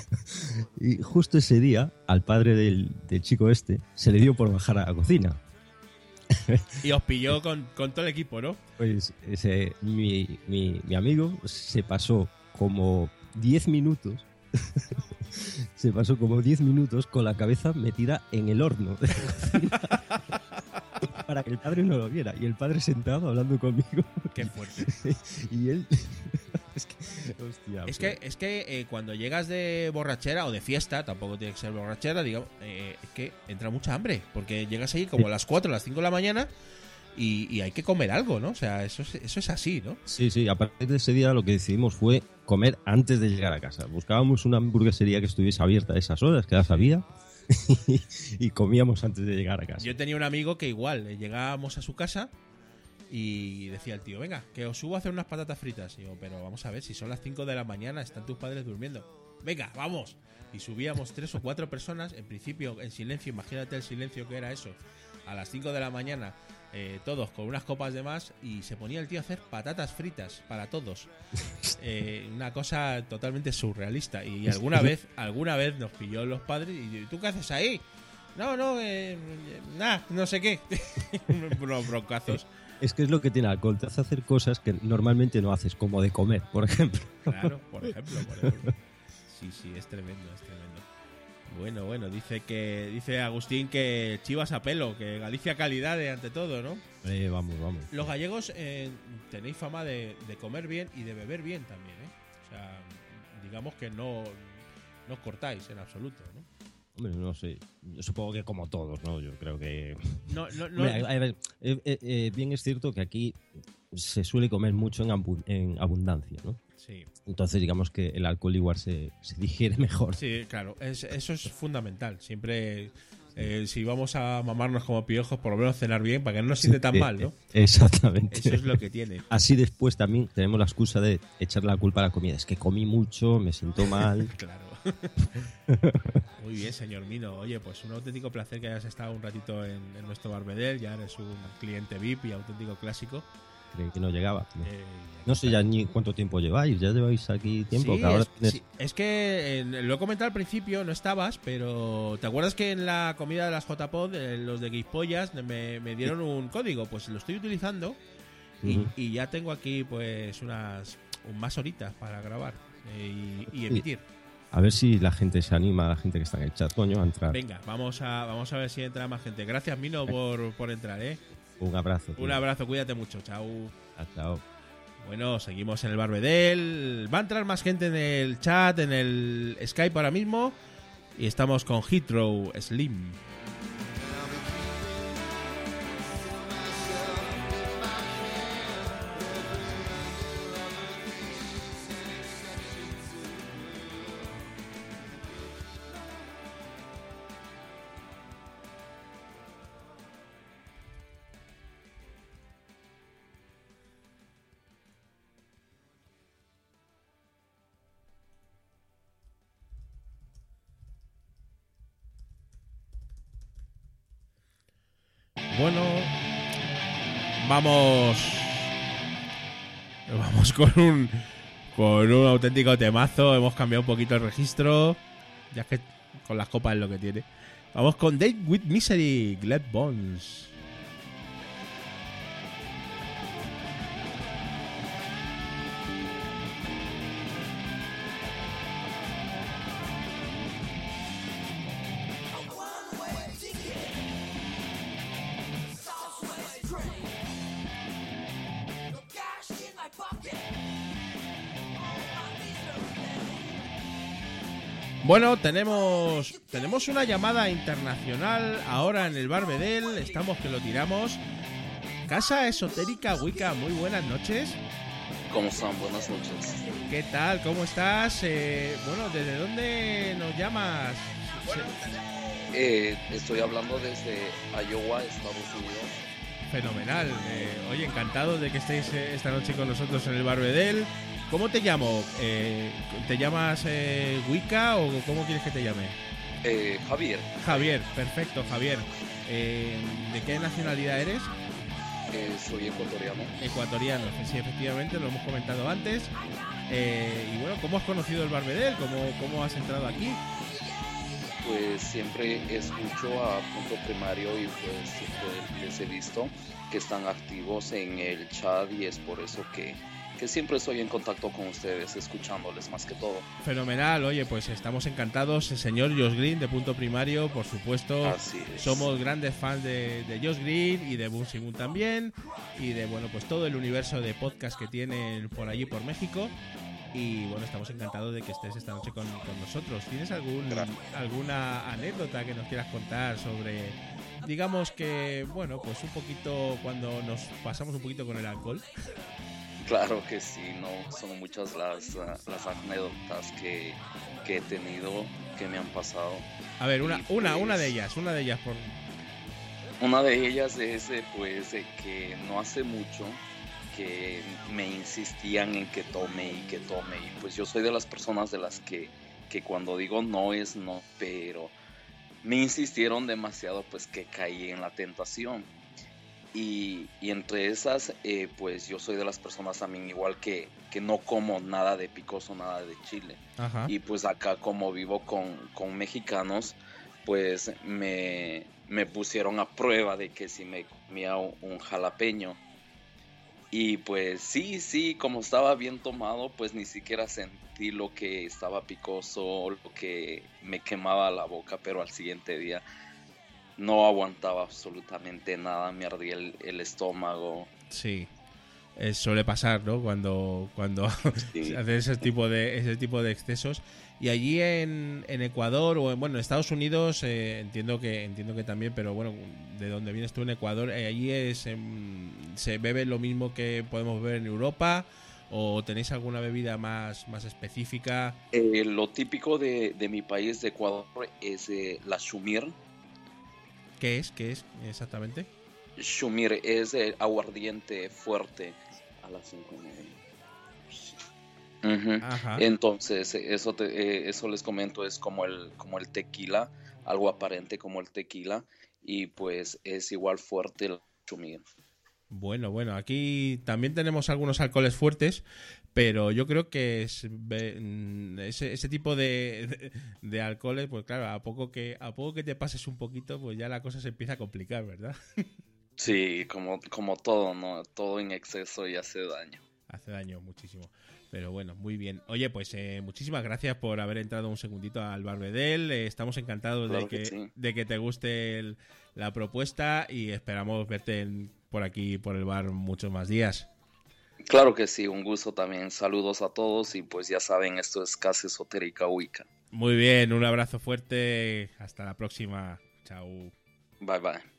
[LAUGHS] y justo ese día, al padre del, del chico este, se le dio por bajar a la cocina. [LAUGHS] Y os pilló con, con todo el equipo, ¿no? Pues ese, mi, mi, mi amigo se pasó como 10 minutos. [LAUGHS] se pasó como 10 minutos con la cabeza metida en el horno de la cocina [LAUGHS] para que el padre no lo viera. Y el padre sentado hablando conmigo. Qué fuerte. Y él. [LAUGHS] es que. Hostia. Es que, es que eh, cuando llegas de borrachera o de fiesta, tampoco tiene que ser borrachera, digamos, eh, es que entra mucha hambre. Porque llegas ahí como a las 4, a las 5 de la mañana y, y hay que comer algo, ¿no? O sea, eso es, eso es así, ¿no? Sí, sí, a partir de ese día lo que decidimos fue comer antes de llegar a casa. Buscábamos una hamburguesería que estuviese abierta a esas horas, que ya sabía, [LAUGHS] y comíamos antes de llegar a casa. Yo tenía un amigo que igual, eh, llegábamos a su casa y decía el tío, venga, que os subo a hacer unas patatas fritas. Y yo, pero vamos a ver, si son las 5 de la mañana, están tus padres durmiendo. Venga, vamos. Y subíamos tres o cuatro personas, en principio en silencio, imagínate el silencio que era eso. A las 5 de la mañana, eh, todos con unas copas de más, y se ponía el tío a hacer patatas fritas para todos. [LAUGHS] Eh, una cosa totalmente surrealista. Y alguna vez, alguna vez nos pilló los padres y ¿y tú qué haces ahí? No, no, eh, nada, no sé qué. [LAUGHS] Unos broncazos. Es que es lo que tiene alcohol, te hace hacer cosas que normalmente no haces, como de comer, por ejemplo. Claro, por [LAUGHS] ejemplo, por ejemplo. Sí, sí, es tremendo, es tremendo. Bueno, bueno, dice que dice Agustín que Chivas a pelo, que Galicia calidad de ante todo, ¿no? Eh, vamos, vamos. Los gallegos eh, tenéis fama de, de comer bien y de beber bien también, ¿eh? O sea, digamos que no, no os cortáis en absoluto, ¿no? Hombre, no sé. Yo supongo que como todos, ¿no? Yo creo que. No, no, no. A- ver, eh, eh, eh, bien es cierto que aquí se suele comer mucho en, abu- en abundancia, ¿no? Sí, Entonces, digamos que el alcohol igual se, se digiere [LAUGHS] mejor. sí, claro, es- eso es fundamental. Siempre, eh, si vamos a mamarnos como piojos, por lo menos cenar bien para que no nos siente tan mal, ¿no? [LAUGHS] Exactamente. Eso es lo que tiene. Así después también tenemos la excusa de echar la culpa a la comida. Es que comí mucho, me siento mal. [LAUGHS] Claro. [LAUGHS] Muy bien, señor Mino. Oye, pues un auténtico placer que hayas estado un ratito en, en nuestro Barbedel. Ya eres un cliente VIP y auténtico clásico. Creí que no llegaba. Eh, No sé ya ni cuánto tiempo lleváis. ¿Ya lleváis aquí tiempo? Sí, Que ahora es, tienes- sí, es que lo he comentado al principio, no estabas, pero ¿te acuerdas que en la comida de las JPod, eh, los de Guispollas, me, me dieron un código? Pues lo estoy utilizando y, ya tengo aquí pues unas un- más horitas para grabar eh, y, y emitir. A ver si la gente se anima, la gente que está en el chat, coño, a entrar. Venga, vamos a, vamos a ver si entra más gente. Gracias, Mino, por, por entrar, ¿eh? Un abrazo. tío. Un abrazo, cuídate mucho, chao. Chao. Bueno, seguimos en el Barbedel. Va a entrar más gente en el chat, en el Skype ahora mismo. Y estamos con Heathrow Slim. Vamos. Vamos con un. Con un auténtico temazo. Hemos cambiado un poquito el registro. Ya que con las copas es lo que tiene. Vamos con Date with Misery, Glad Bones. Bueno, tenemos tenemos una llamada internacional ahora en el Barbedel. Estamos que lo tiramos. Casa Esotérica Wicca, muy buenas noches. ¿Cómo están? Buenas noches. ¿Qué tal? ¿Cómo estás? Eh, bueno, ¿desde dónde nos llamas? Eh, estoy hablando desde Iowa, Estados Unidos. Fenomenal. Eh, oye, encantado de que estéis eh, esta noche con nosotros en el Barbedel. ¿Cómo te llamo? Eh, ¿Te llamas eh, Wicca o cómo quieres que te llame? Eh, Javier, Javier, perfecto, Javier. Eh, ¿De qué nacionalidad eres? eh, soy ecuatoriano. Ecuatoriano, sí, efectivamente, lo hemos comentado antes. Eh, y bueno, ¿cómo has conocido el Barbedel? ¿Cómo, ¿Cómo has entrado aquí? pues siempre escucho a Punto Primario y pues les he visto que están activos en el chat y es por eso que, que siempre estoy en contacto con ustedes, escuchándoles más que todo. Fenomenal, oye, pues estamos encantados. El señor Josh Green de Punto Primario, por supuesto. Así es. Somos grandes fans de, de Josh Green y de Boom Simun también. Y de, bueno, pues todo el universo de podcast que tienen por allí, por México. Y bueno, estamos encantados de que estés esta noche con, con nosotros. ¿Tienes algún, Gracias. alguna anécdota que nos quieras contar sobre, digamos que, bueno, pues un poquito cuando nos pasamos un poquito con el alcohol? Claro que sí, no son muchas las, ah, las anécdotas que, que he tenido, que me han pasado. A ver, una, Y una, pues- una de ellas, una de ellas por... Una de ellas es pues de que no hace mucho que me insistían en que tome y que tome y pues yo soy de las personas de las que, que cuando digo no es no, pero me insistieron demasiado pues que caí en la tentación. Y, y entre esas, eh, pues yo soy de las personas también igual que, que no como nada de picoso, nada de chile. Ajá. Y pues acá como vivo con, con mexicanos, pues me, me pusieron a prueba de que si me comía un, un jalapeño. Y pues sí, sí, como estaba bien tomado, pues ni siquiera sentí lo que estaba picoso, lo que me quemaba la boca, pero al siguiente día no aguantaba absolutamente nada, me ardía el, el estómago. Sí. Eh, suele pasar, ¿no? Cuando, cuando [LAUGHS] Sí. se ese tipo de, ese tipo de excesos. Y allí en, en Ecuador o en, bueno, en Estados Unidos, eh, entiendo que entiendo que también, pero bueno, de donde vienes tú en Ecuador, eh, allí es em, se bebe lo mismo que podemos beber en Europa o tenéis alguna bebida más, más específica. Eh, lo típico de, de mi país, de Ecuador, es eh, la shumir. ¿Qué es? ¿Qué es exactamente? Shumir es el aguardiente fuerte a las cinco y media. Entonces, eso, te- eh, eso les comento, es como el, como el tequila, algo aparente como el tequila, y pues es igual fuerte el shumir. Bueno, bueno, aquí también tenemos algunos alcoholes fuertes, pero yo creo que es, mm, ese, ese tipo de, de, de alcoholes, pues claro, a poco que a poco que te pases un poquito, pues ya la cosa se empieza a complicar, ¿verdad? [LAUGHS] Sí, como, como todo, ¿no? Todo en exceso y hace daño. Hace daño muchísimo. Pero bueno, muy bien. Oye, pues eh, muchísimas gracias por haber entrado un segundito al Barbedel. Eh, estamos encantados Claro de, que, que sí. de que te guste el- la propuesta y esperamos verte en- por aquí, por el bar, muchos más días. Claro que sí, un gusto también. Saludos a todos y pues ya saben, esto es Casa Esotérica Wicca. Muy bien, un abrazo fuerte. Hasta la próxima. Chao. Bye bye.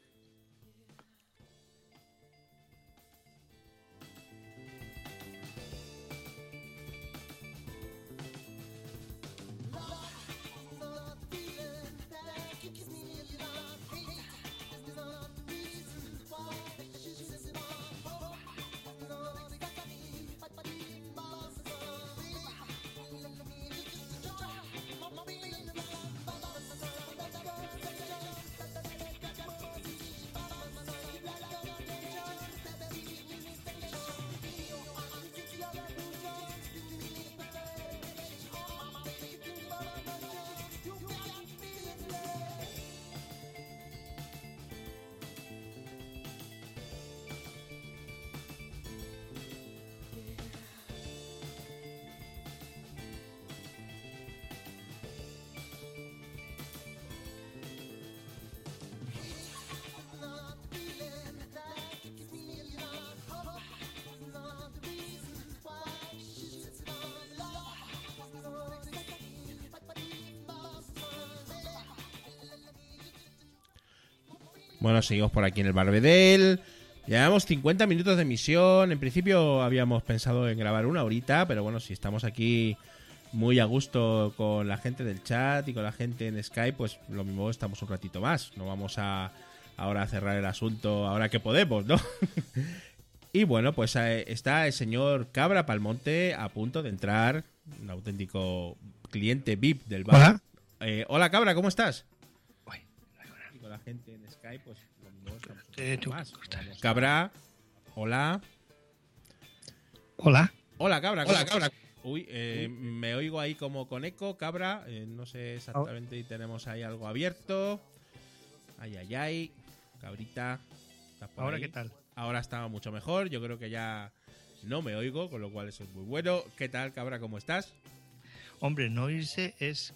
Bueno, seguimos por aquí en el Barbedel. Llevamos 50 minutos de emisión. En principio habíamos pensado en grabar una horita, pero bueno, si estamos aquí muy a gusto con la gente del chat y con la gente en Skype, pues lo mismo estamos un ratito más. No vamos a ahora a cerrar el asunto ahora que podemos, ¿no? [LAUGHS] y bueno, pues eh, está el señor Cabra Palmonte a punto de entrar, un auténtico cliente VIP del bar. Hola. Eh, hola Cabra, ¿cómo estás? Uy, gente en Skype, pues. Cabra, hola. Hola. Hola, Cabra. Hola, ¿cómo- Cabra. Uy, eh, me oigo ahí como con eco, cabra. eh, no sé exactamente si tenemos ahí algo abierto. Ay, ay, ay. Cabrita. ¿estás por Ahora, ahí? ¿qué tal? Ahora está mucho mejor. Yo creo que ya no me oigo, con lo cual eso es muy bueno. ¿Qué tal, cabra? ¿Cómo estás? Hombre, no irse es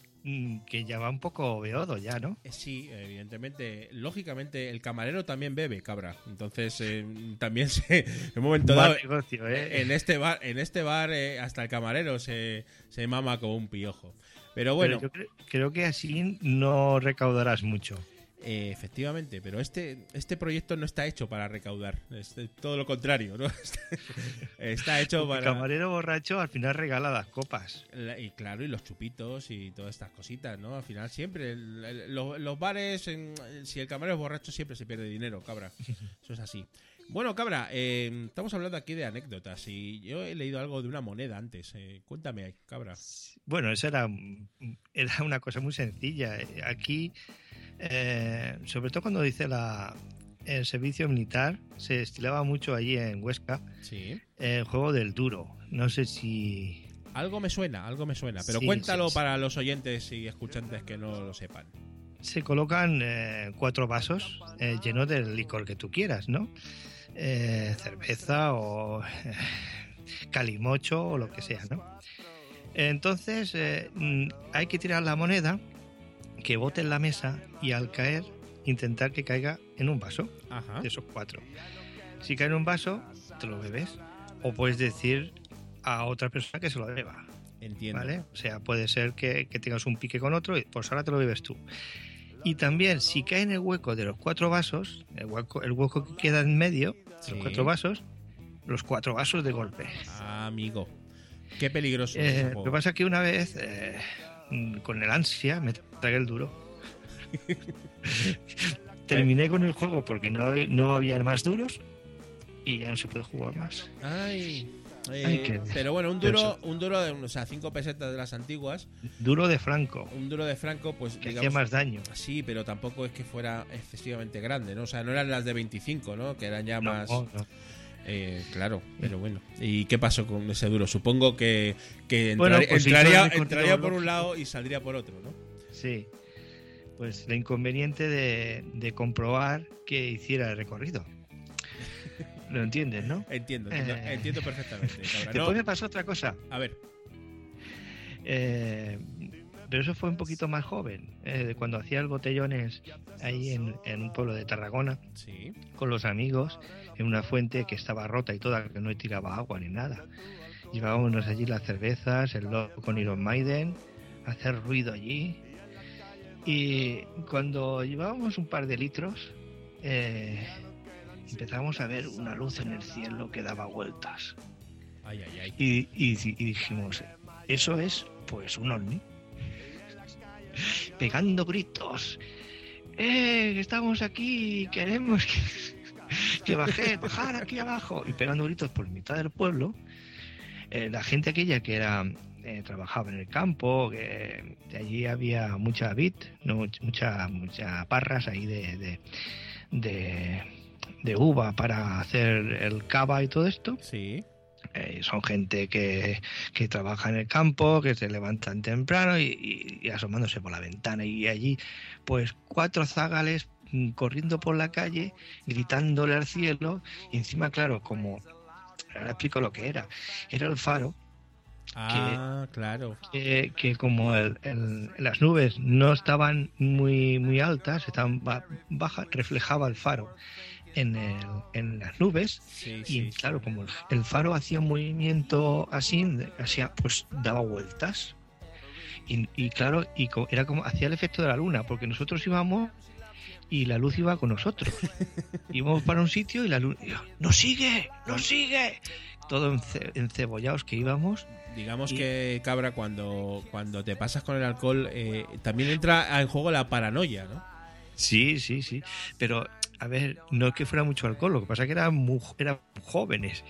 que ya va un poco beodo ya, ¿no? Eh, sí, evidentemente. Lógicamente, el camarero también bebe, cabra. Entonces, eh, también [LAUGHS] se. En un momento dado. Negocio, ¿eh? En este bar, en este bar eh, hasta el camarero se, se mama como un piojo. Pero bueno, Pero yo cre- creo que así no recaudarás mucho. Eh, efectivamente, pero este, este proyecto no está hecho para recaudar. Es todo lo contrario, ¿no? [LAUGHS] Está, hecho El para. camarero borracho al final regala las copas. Y claro, y los chupitos y todas estas cositas, ¿no? Al final siempre, el- el- los, los bares, en- si el camarero es borracho, siempre se pierde dinero, cabra. [LAUGHS] Eso es así. Bueno, cabra, eh, estamos hablando aquí de anécdotas y yo he leído algo de una moneda antes. eh, cuéntame, cabra. Bueno, eso era, era una cosa muy sencilla. Aquí, eh, sobre todo cuando dice la, el servicio militar, se estilaba mucho allí en Huesca Sí. el juego del duro. No sé si... Algo me suena, algo me suena, pero Sí, cuéntalo sí, para los oyentes y escuchantes que no lo sepan. Se colocan eh, cuatro vasos eh, llenos del licor que tú quieras, ¿no? Cerveza o calimocho o lo que sea, ¿no? Entonces mm, hay que tirar la moneda que bote en la mesa y al caer intentar que caiga en un vaso Ajá. de esos cuatro. Si cae en un vaso, te lo bebes. O puedes decir a otra persona que se lo beba. Entiendo. ¿Vale? O sea, puede ser que, que tengas un pique con otro y pues ahora te lo bebes tú. Y también, si cae en el hueco de los cuatro vasos, el hueco, el hueco que queda en medio de Sí. los cuatro vasos, los cuatro vasos de golpe. Ah, amigo. Qué peligroso. Eh, lo que pasa es que una vez, eh, con el ansia, me tragué el duro. [LAUGHS] Terminé con el juego porque no, no había más duros y ya no se puede jugar más. Ay. eh, Ay, qué- pero bueno, un duro, un duro de, o sea, cinco pesetas de las antiguas, Duro de Franco, un duro de Franco, pues que hacía digamos, más daño. sí, pero tampoco es que fuera excesivamente grande, ¿no? O sea, no eran las de 25, ¿no? Que eran ya No, más, no. Eh, claro, pero bueno. ¿Y qué pasó con ese duro? Supongo que, Bueno, pues entraría, entraría por un lado y saldría por otro, ¿no? Sí. Pues el inconveniente de, de comprobar que hiciera el recorrido. Lo entiendes, ¿no? Entiendo, entiendo, Eh. entiendo perfectamente. [LAUGHS] Después me pasó otra cosa. a ver, Eh, pero eso fue un poquito más joven, eh, cuando hacía el botellones ahí en, en un pueblo de Tarragona sí. con los amigos en una fuente que estaba rota y toda, que no tiraba agua ni nada. Llevábamos allí las cervezas, el loco con Iron Maiden, hacer ruido allí. Y cuando llevábamos un par de litros, eh, empezamos a ver una luz en el cielo que daba vueltas. Ay, ay, ay. Y, y- y dijimos, eso es pues un ovni. [LAUGHS] Pegando gritos. ¡Eh! Estamos aquí, queremos que, que baje, bajar aquí abajo. Y pegando gritos por mitad del pueblo. Eh, la gente aquella que era eh, trabajaba en el campo, que de allí había mucha vid, no, Much- mucha, parras ahí de, de, de, de uva para hacer el cava y todo esto. Sí. Eh, son gente que, que trabaja en el campo, que se levantan temprano y, y- y asomándose por la ventana. Y allí, pues, cuatro zagales corriendo por la calle, gritándole al cielo. Y encima, claro, como. Ahora explico lo que era. Era el faro, Ah, claro. que, que como el- el- las nubes no estaban muy, muy altas, estaban ba- bajas, reflejaba el faro en, el- en las nubes Sí, y sí. claro, como el, faro hacía un movimiento así, hacía, pues daba vueltas. Y, y claro, y co- era como hacía el efecto de la luna, porque nosotros íbamos y la luz iba con nosotros. [LAUGHS] íbamos para un sitio y la luz, ¡nos sigue! ¡nos sigue! Todo ence- encebollados que íbamos. Digamos Y- que, cabra, cuando, cuando te pasas con el alcohol, eh, también entra en juego la paranoia, ¿no? Sí, sí, sí. Pero, a ver, no es que fuera mucho alcohol, lo que pasa es que eran muy, eran jóvenes.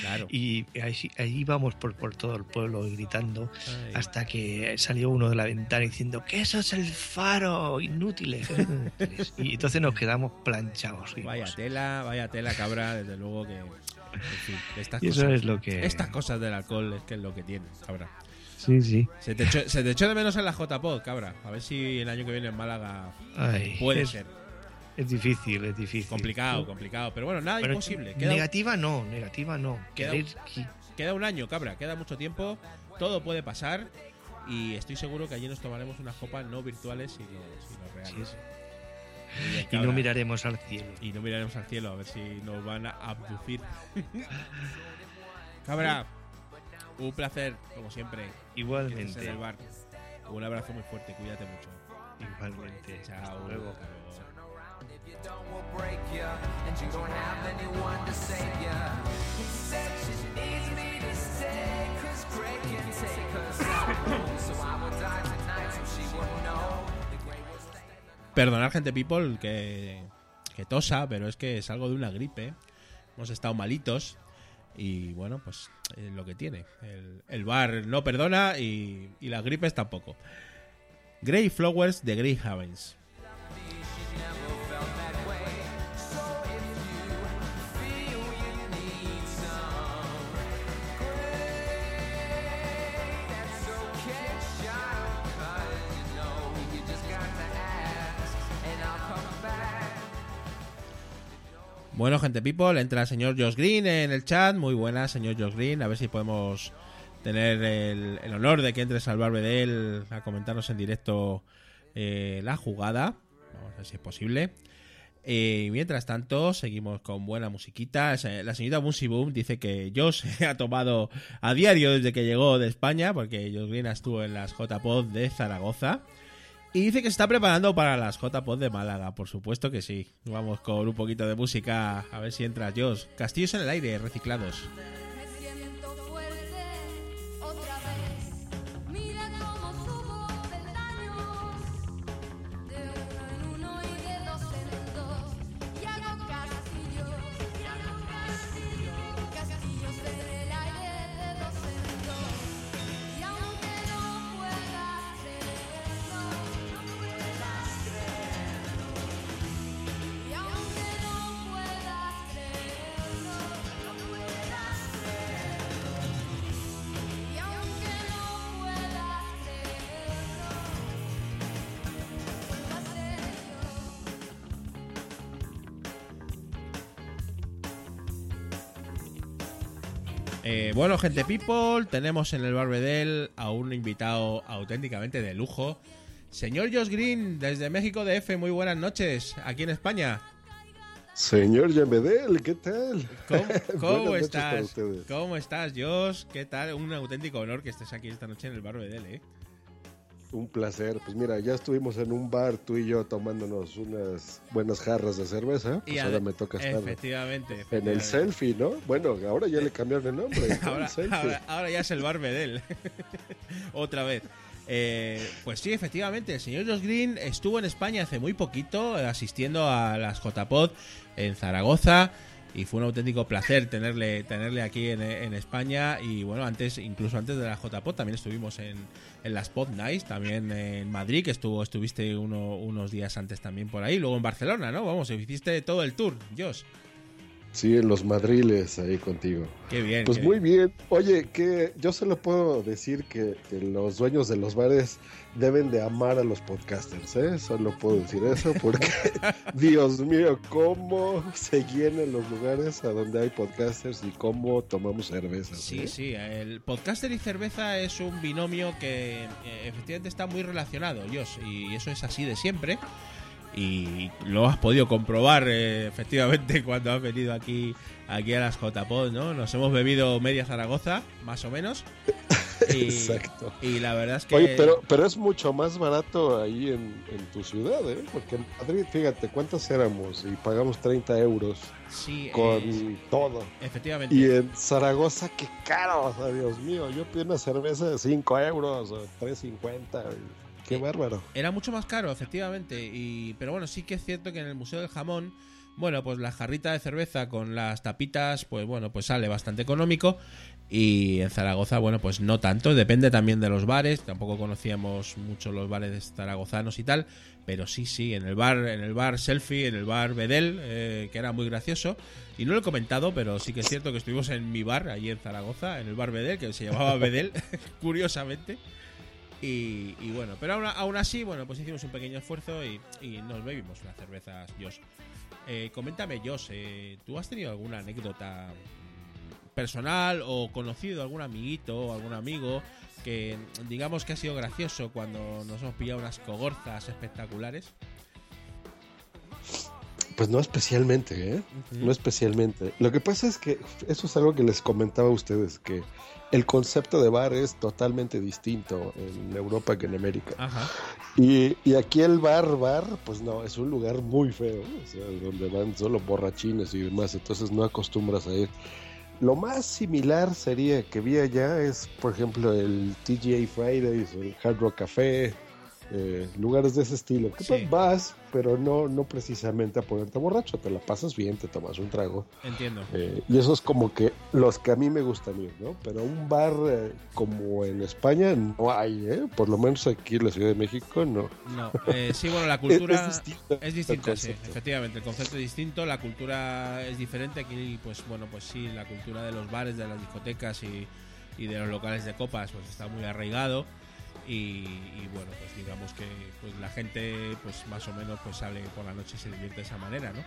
Claro. [LAUGHS] Y ahí, ahí íbamos por, por todo el pueblo gritando. Ay. hasta que salió uno de la ventana diciendo que eso es el faro, inútiles. esos inútiles". Y entonces nos quedamos planchados. Vaya tela, vaya tela, cabra, desde luego que... Estas Y eso cosas, es lo que... Estas cosas del alcohol es que es lo que tiene, cabra. Sí, sí. Se te, echó, se te echó de menos en la JPod, cabra. A ver si el año que viene en Málaga Ay, puede es, ser. Es difícil, es difícil. Complicado, complicado. Pero bueno, nada Pero imposible. Queda, Negativa no, negativa no. Queda- Querer qui- queda un año, cabra. Queda mucho tiempo. Todo puede pasar. Y estoy seguro que allí nos tomaremos unas copas no virtuales, sino, sino reales. Sí, y no cabra. miraremos al cielo. Y no miraremos al cielo a ver si nos van a abducir. Cabra, un placer, como siempre. Igualmente, el bar. Un abrazo muy fuerte, cuídate mucho. igualmente. Chao. Hasta luego. Hasta Perdonar, gente people, que, que tosa, pero es que es algo de una gripe. Hemos estado malitos. Y bueno, pues es lo que tiene. El, el bar no perdona y, y las gripes tampoco. Grey Flowers de Grey Havens. Bueno, gente people, entra el señor Josh Green en el chat. Muy buena, señor Josh Green. A ver si podemos tener el, honor de que entres al barbe de él a comentarnos en directo eh, la jugada. Vamos a ver si es posible. Eh, mientras tanto, seguimos con buena musiquita. La señorita Bunsi Boom dice que Josh [LAUGHS] ha tomado a diario desde que llegó de España, porque Josh Green estuvo en las JPod de Zaragoza. Y dice que se está preparando para las JPod de Málaga, por supuesto que sí. Vamos con un poquito de música, a ver si entras, Josh. Castillos en el aire, reciclados. Bueno, gente people, tenemos en el Barbedel a un invitado auténticamente de lujo. Señor Josh Green, desde México DF, muy buenas noches, aquí en España. Señor Yamedel, ¿qué tal? ¿Cómo, [LAUGHS] estás? ¿Cómo estás, Josh? ¿Qué tal? Un auténtico honor que estés aquí esta noche en el Barbedel, ¿eh? Un placer. Pues mira, ya estuvimos en un bar tú y yo tomándonos unas buenas jarras de cerveza. Pues Y ahora me toca estar Efectivamente. en el efectivamente. selfie, ¿no? Bueno, ahora ya le cambiaron el nombre. ¿no? [LAUGHS] ahora, El ahora, ahora ya es el Barbedel. [LAUGHS] Otra vez. Eh, pues sí, efectivamente, el señor Josh Green estuvo en España hace muy poquito, eh, asistiendo a las JPod en Zaragoza. Y fue un auténtico placer tenerle, tenerle aquí en, España. Y bueno, antes, incluso antes de la JPod, también estuvimos en, en las Pod Nights, también en Madrid, que estuvo, estuviste uno- unos días antes también por ahí. Luego en Barcelona, ¿no? Vamos, hiciste todo el tour, Josh. Sí, en los madriles ahí contigo. Qué bien. Pues qué muy bien. Oye, que yo solo puedo decir que, que los dueños de los bares deben de amar a los podcasters, ¿eh? Solo puedo decir eso porque, [LAUGHS] [LAUGHS] Dios mío, cómo se llenan los lugares a donde hay podcasters y cómo tomamos cervezas. Sí, ¿eh? sí, el podcaster y cerveza es un binomio que eh, efectivamente está muy relacionado, Josh, y eso es así de siempre. Y lo has podido comprobar eh, efectivamente [LAUGHS] cuando has venido aquí, aquí a las JPod, ¿no? Nos hemos bebido media Zaragoza, más o menos. [LAUGHS] Y, Exacto. y la verdad es que... Oye, pero, pero es mucho más barato ahí en, en tu ciudad, ¿eh? Porque en Madrid, fíjate, ¿cuántos éramos? Y pagamos 30 euros sí, con eh, todo. efectivamente. Y en Zaragoza, qué caro, o sea, Dios mío, yo pido una cerveza de 5 euros o 3.50, qué bárbaro. Era mucho más caro, efectivamente. Y, pero bueno, sí que es cierto que en el Museo del Jamón, bueno, pues la jarrita de cerveza con las tapitas, pues bueno, pues sale bastante económico. Y en Zaragoza, bueno, pues no tanto, depende también de los bares, tampoco conocíamos mucho los bares zaragozanos y tal, pero sí, sí, en el bar, en el bar Selfie, en el bar Bedel, eh, que era muy gracioso, y no lo he comentado, pero sí que es cierto que estuvimos en mi bar, allí en Zaragoza, en el bar Bedel, que se llamaba Bedel, [LAUGHS] curiosamente, y, y bueno, pero aún, aún así, bueno, pues hicimos un pequeño esfuerzo y, y nos bebimos unas cervezas, Josh. Eh, coméntame, Josh, eh, ¿tú has tenido alguna anécdota mm, personal o conocido algún amiguito o algún amigo que digamos que ha sido gracioso cuando nos hemos pillado unas cogorzas espectaculares? Pues no especialmente, ¿eh? No especialmente. Lo que pasa es que eso es algo que les comentaba a ustedes, que el concepto de bar es totalmente distinto en Europa que en América. Ajá. Y, y aquí el bar, bar, pues no, es un lugar muy feo, o sea, donde van solo borrachines y demás, entonces no acostumbras a ir. Lo más similar sería que vi allá es, por ejemplo, el TGA Fridays, el Hard Rock Café, eh, lugares de ese estilo. Que pues Sí. vas, pero no, no precisamente a ponerte borracho, te la pasas bien, te tomas un trago. Entiendo. Eh, y eso es como que los que a mí me gustan ir, ¿no? Pero un bar eh, como en España no hay, ¿eh? Por lo menos aquí en la Ciudad de México no. No, eh, sí, bueno, la [LAUGHS] cultura Es distinto es distinta, sí, efectivamente, el concepto es distinto, la cultura es diferente, aquí pues bueno, pues sí, la cultura de los bares, de las discotecas y, y de los locales de copas pues está muy arraigado y, bueno, pues digamos que pues la gente pues más o menos pues sale por la noche y se divierte de esa manera, ¿no?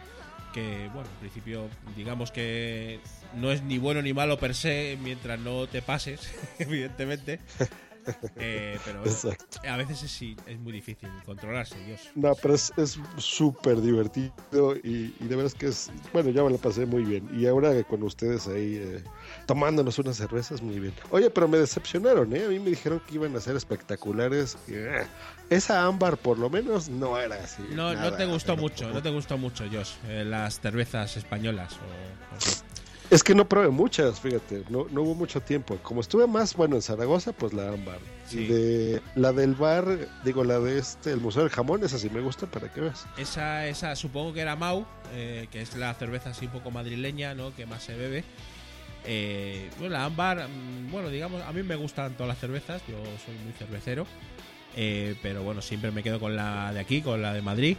Que bueno, en principio digamos que no es ni bueno ni malo per se mientras no te pases, [LAUGHS] evidentemente. [LAUGHS] Eh, pero Exacto. a veces es, es muy difícil controlarse, Dios. No, pero es súper divertido y, y de veras que es, bueno, ya me la pasé muy bien. Y ahora con ustedes ahí eh, tomándonos unas cervezas, muy bien. Oye, pero me decepcionaron, ¿eh? A mí me dijeron que iban a ser espectaculares. eh, esa ámbar, por lo menos, no era así. No, no te gustó mucho, no te gustó mucho, Josh, eh, las cervezas españolas. O. Es que no probé muchas, fíjate, no, no hubo mucho tiempo. Como estuve más, bueno, en Zaragoza, pues la ámbar. Sí. De la del bar, digo, la de este, el Museo del Jamón, esa sí me gusta, para que veas. Esa, esa, supongo que era Mau, eh, que es la cerveza así un poco madrileña, ¿no? Que más se bebe. Eh, bueno, la ámbar, mm, bueno, digamos, a mí me gustan todas las cervezas, yo soy muy cervecero. eh, pero bueno, siempre me quedo con la de aquí, con la de Madrid.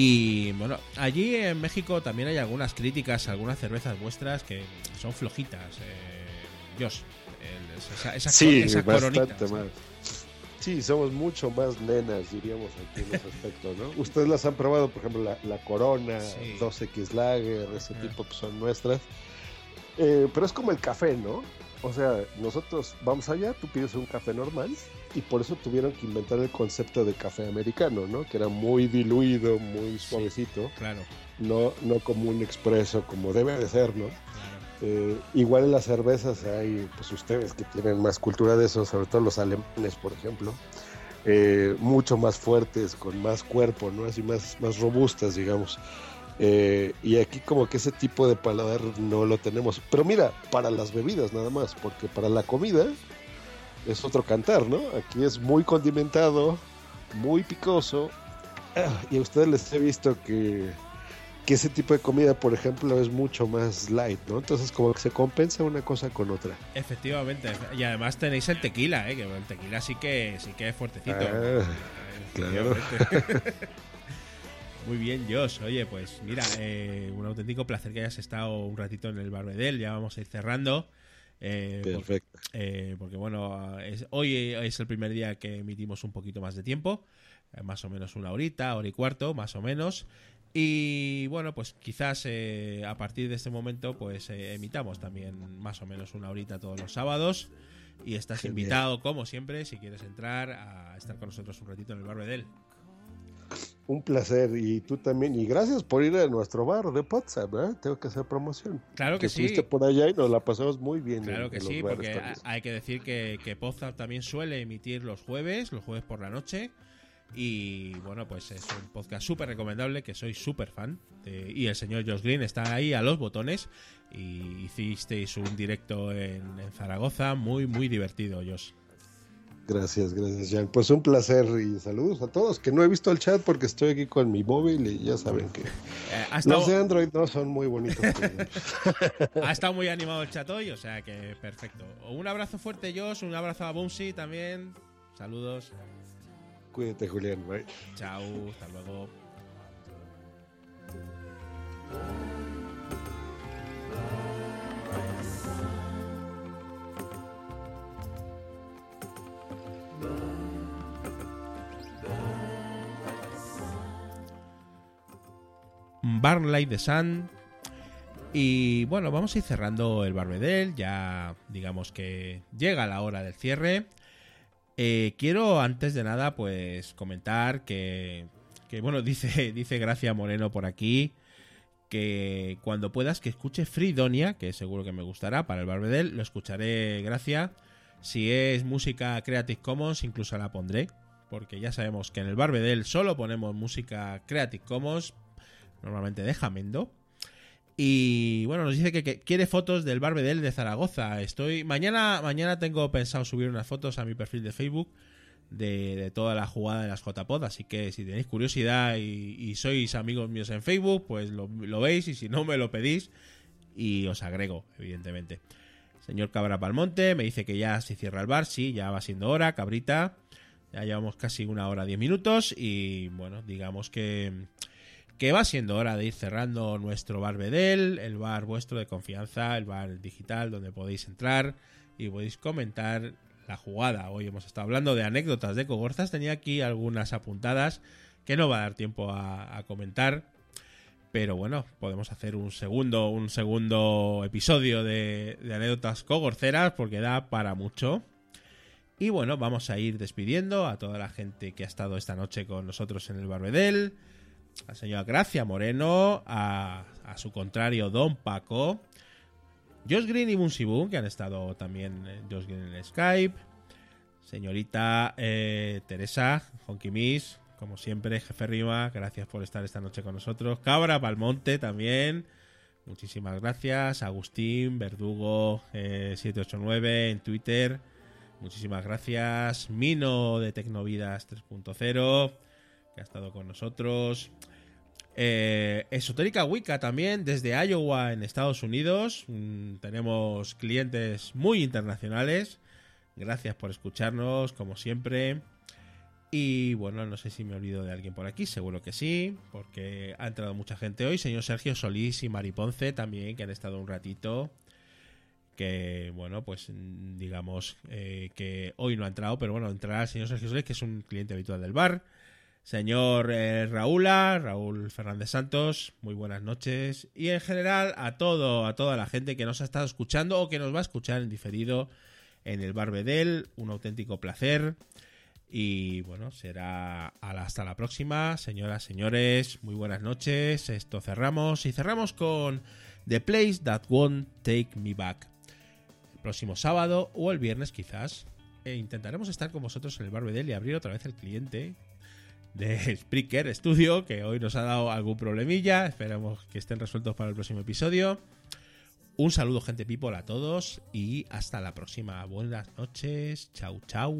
Y bueno, allí en México también hay algunas críticas, algunas cervezas vuestras que son flojitas. Eh, Josh, el- esa- esas, Sí, bastante más. Sí, somos mucho más nenas, diríamos aquí en ese [LAUGHS] aspecto, ¿no? Ustedes las han probado, por ejemplo, la, la Corona, Sí. 2X Lager, ese tipo, pues son nuestras. Eh, pero es como el café, ¿no? O sea, nosotros vamos allá, tú pides un café normal y por eso tuvieron que inventar el concepto de café americano, ¿no? Que era muy diluido, muy suavecito, Claro, no, no como un expreso como debe de ser, ¿no? claro. Eh, igual en las cervezas hay, pues ustedes que tienen más cultura de eso, sobre todo los alemanes, por ejemplo, eh, mucho más fuertes, con más cuerpo, ¿no? Así más, más robustas, digamos. Eh, y aquí como que ese tipo de paladar no lo tenemos. Pero mira, para las bebidas nada más, porque para la comida es otro cantar, ¿no? Aquí es muy condimentado, muy picoso. Ah, Y a ustedes les he visto que, que ese tipo de comida, por ejemplo, es mucho más light, ¿no? Entonces como que se compensa una cosa con otra. Efectivamente. Y además tenéis el tequila, ¿eh? Que el tequila sí que, sí que es fuertecito. Ah, claro. [LAUGHS] Muy bien, Josh. Oye, pues mira, eh, un auténtico placer que hayas estado un ratito en el Barbedel. Ya vamos a ir cerrando. Eh, Perfecto. eh, porque bueno, es- hoy es el primer día que emitimos un poquito más de tiempo, eh, más o menos una horita, hora y cuarto, más o menos. Y bueno, pues quizás eh, a partir de este momento, pues emitamos también más o menos una horita todos los sábados. Y estás Genial. invitado, como siempre, si quieres entrar a estar con nosotros un ratito en el Barbedel. Un placer. Y tú también. Y gracias por ir a nuestro bar de Potsdam, ¿verdad? Tengo que hacer promoción. Claro que sí. Estuviste por allá y nos la pasamos muy bien. Claro en- que en sí, porque también. hay que decir que, que también suele emitir los jueves, los jueves por la noche. Y bueno, pues es un podcast súper recomendable, que soy súper fan. de- y el señor Josh Green está ahí a los botones. Y hicisteis un directo en, en Zaragoza, muy, muy divertido, Josh. Gracias, gracias, Jan. Pues un placer y saludos a todos. Que no he visto el chat porque estoy aquí con mi móvil y ya saben que Eh, los de Android no son muy bonitos. [LAUGHS] ha estado muy animado el chat hoy, o sea que perfecto. Un abrazo fuerte, Josh. Un abrazo a Bouncy también. Saludos. Cuídate, Julián. Bye. Chao. Hasta luego. Barnley de Sun. Y bueno, vamos a ir cerrando el Barbedel. Ya digamos que llega la hora del cierre. Eh, quiero antes de nada, pues comentar que, que, bueno, [LAUGHS] dice, dice Gracia Moreno por aquí que cuando puedas que escuche Fridonia, que seguro que me gustará para el Barbedel, lo escucharé Gracia. Si es música Creative Commons, incluso la pondré, porque ya sabemos que en el Barbedel solo ponemos música Creative Commons, normalmente de Jamendo. Y bueno, nos dice que, quiere fotos del Barbedel de Zaragoza. Estoy. Mañana, mañana tengo pensado subir unas fotos a mi perfil de Facebook de, toda la jugada de las JPod. Así que si tenéis curiosidad y, y sois amigos míos en Facebook, pues lo, lo veis. Y si no, me lo pedís. Y os agrego, evidentemente. Señor Cabra Palmonte me dice que ya se cierra el bar. Sí, ya va siendo hora, cabrita. Ya llevamos casi una hora, diez minutos. Y bueno, digamos que que va siendo hora de ir cerrando nuestro bar Bedel, el bar vuestro de confianza, el bar digital donde podéis entrar y podéis comentar la jugada. Hoy hemos estado hablando de anécdotas de Cogorzas, tenía aquí algunas apuntadas que no va a dar tiempo a, comentar, pero bueno, podemos hacer un segundo, un segundo episodio de, de anécdotas cogorceras porque da para mucho. Y bueno, vamos a ir despidiendo a toda la gente que ha estado esta noche con nosotros en el Barbedel a señora Gracia Moreno, a, a, su contrario Don Paco, Josh Green y Bunsi Boom, que han estado también eh, Josh Green en Skype, señorita eh, Teresa, Honky Miss, como siempre, jefe Rima, gracias por estar esta noche con nosotros, Cabra Palmonte también, muchísimas gracias, Agustín, Verdugo eh, 789 en Twitter, muchísimas gracias, Mino de Tecnovidas 3.0, que ha estado con nosotros. Eh, Esotérica Wicca también, desde Iowa en Estados Unidos. Mm, tenemos clientes muy internacionales. Gracias por escucharnos, como siempre. Y bueno, no sé si me olvido de alguien por aquí, seguro que sí, porque ha entrado mucha gente hoy. Señor Sergio Solís y Mari Ponce también, que han estado un ratito. Que bueno, pues digamos eh, que hoy no ha entrado, pero bueno, entrará el señor Sergio Solís, que es un cliente habitual del bar. Señor eh, Raúla, Raúl Fernández Santos, muy buenas noches. Y en general a todo, a toda la gente que nos ha estado escuchando o que nos va a escuchar en diferido en el Barbedel, un auténtico placer. Y bueno, será hasta la próxima, señoras, señores, muy buenas noches. Esto cerramos y cerramos con The Place That Won't Take Me Back. El próximo sábado o el viernes quizás. E intentaremos estar con vosotros en el Barbedel y abrir otra vez el cliente de Spreaker Studio, que hoy nos ha dado algún problemilla. Esperamos que estén resueltos para el próximo episodio. Un saludo, gente people, a todos y hasta la próxima. Buenas noches. Chau, chau.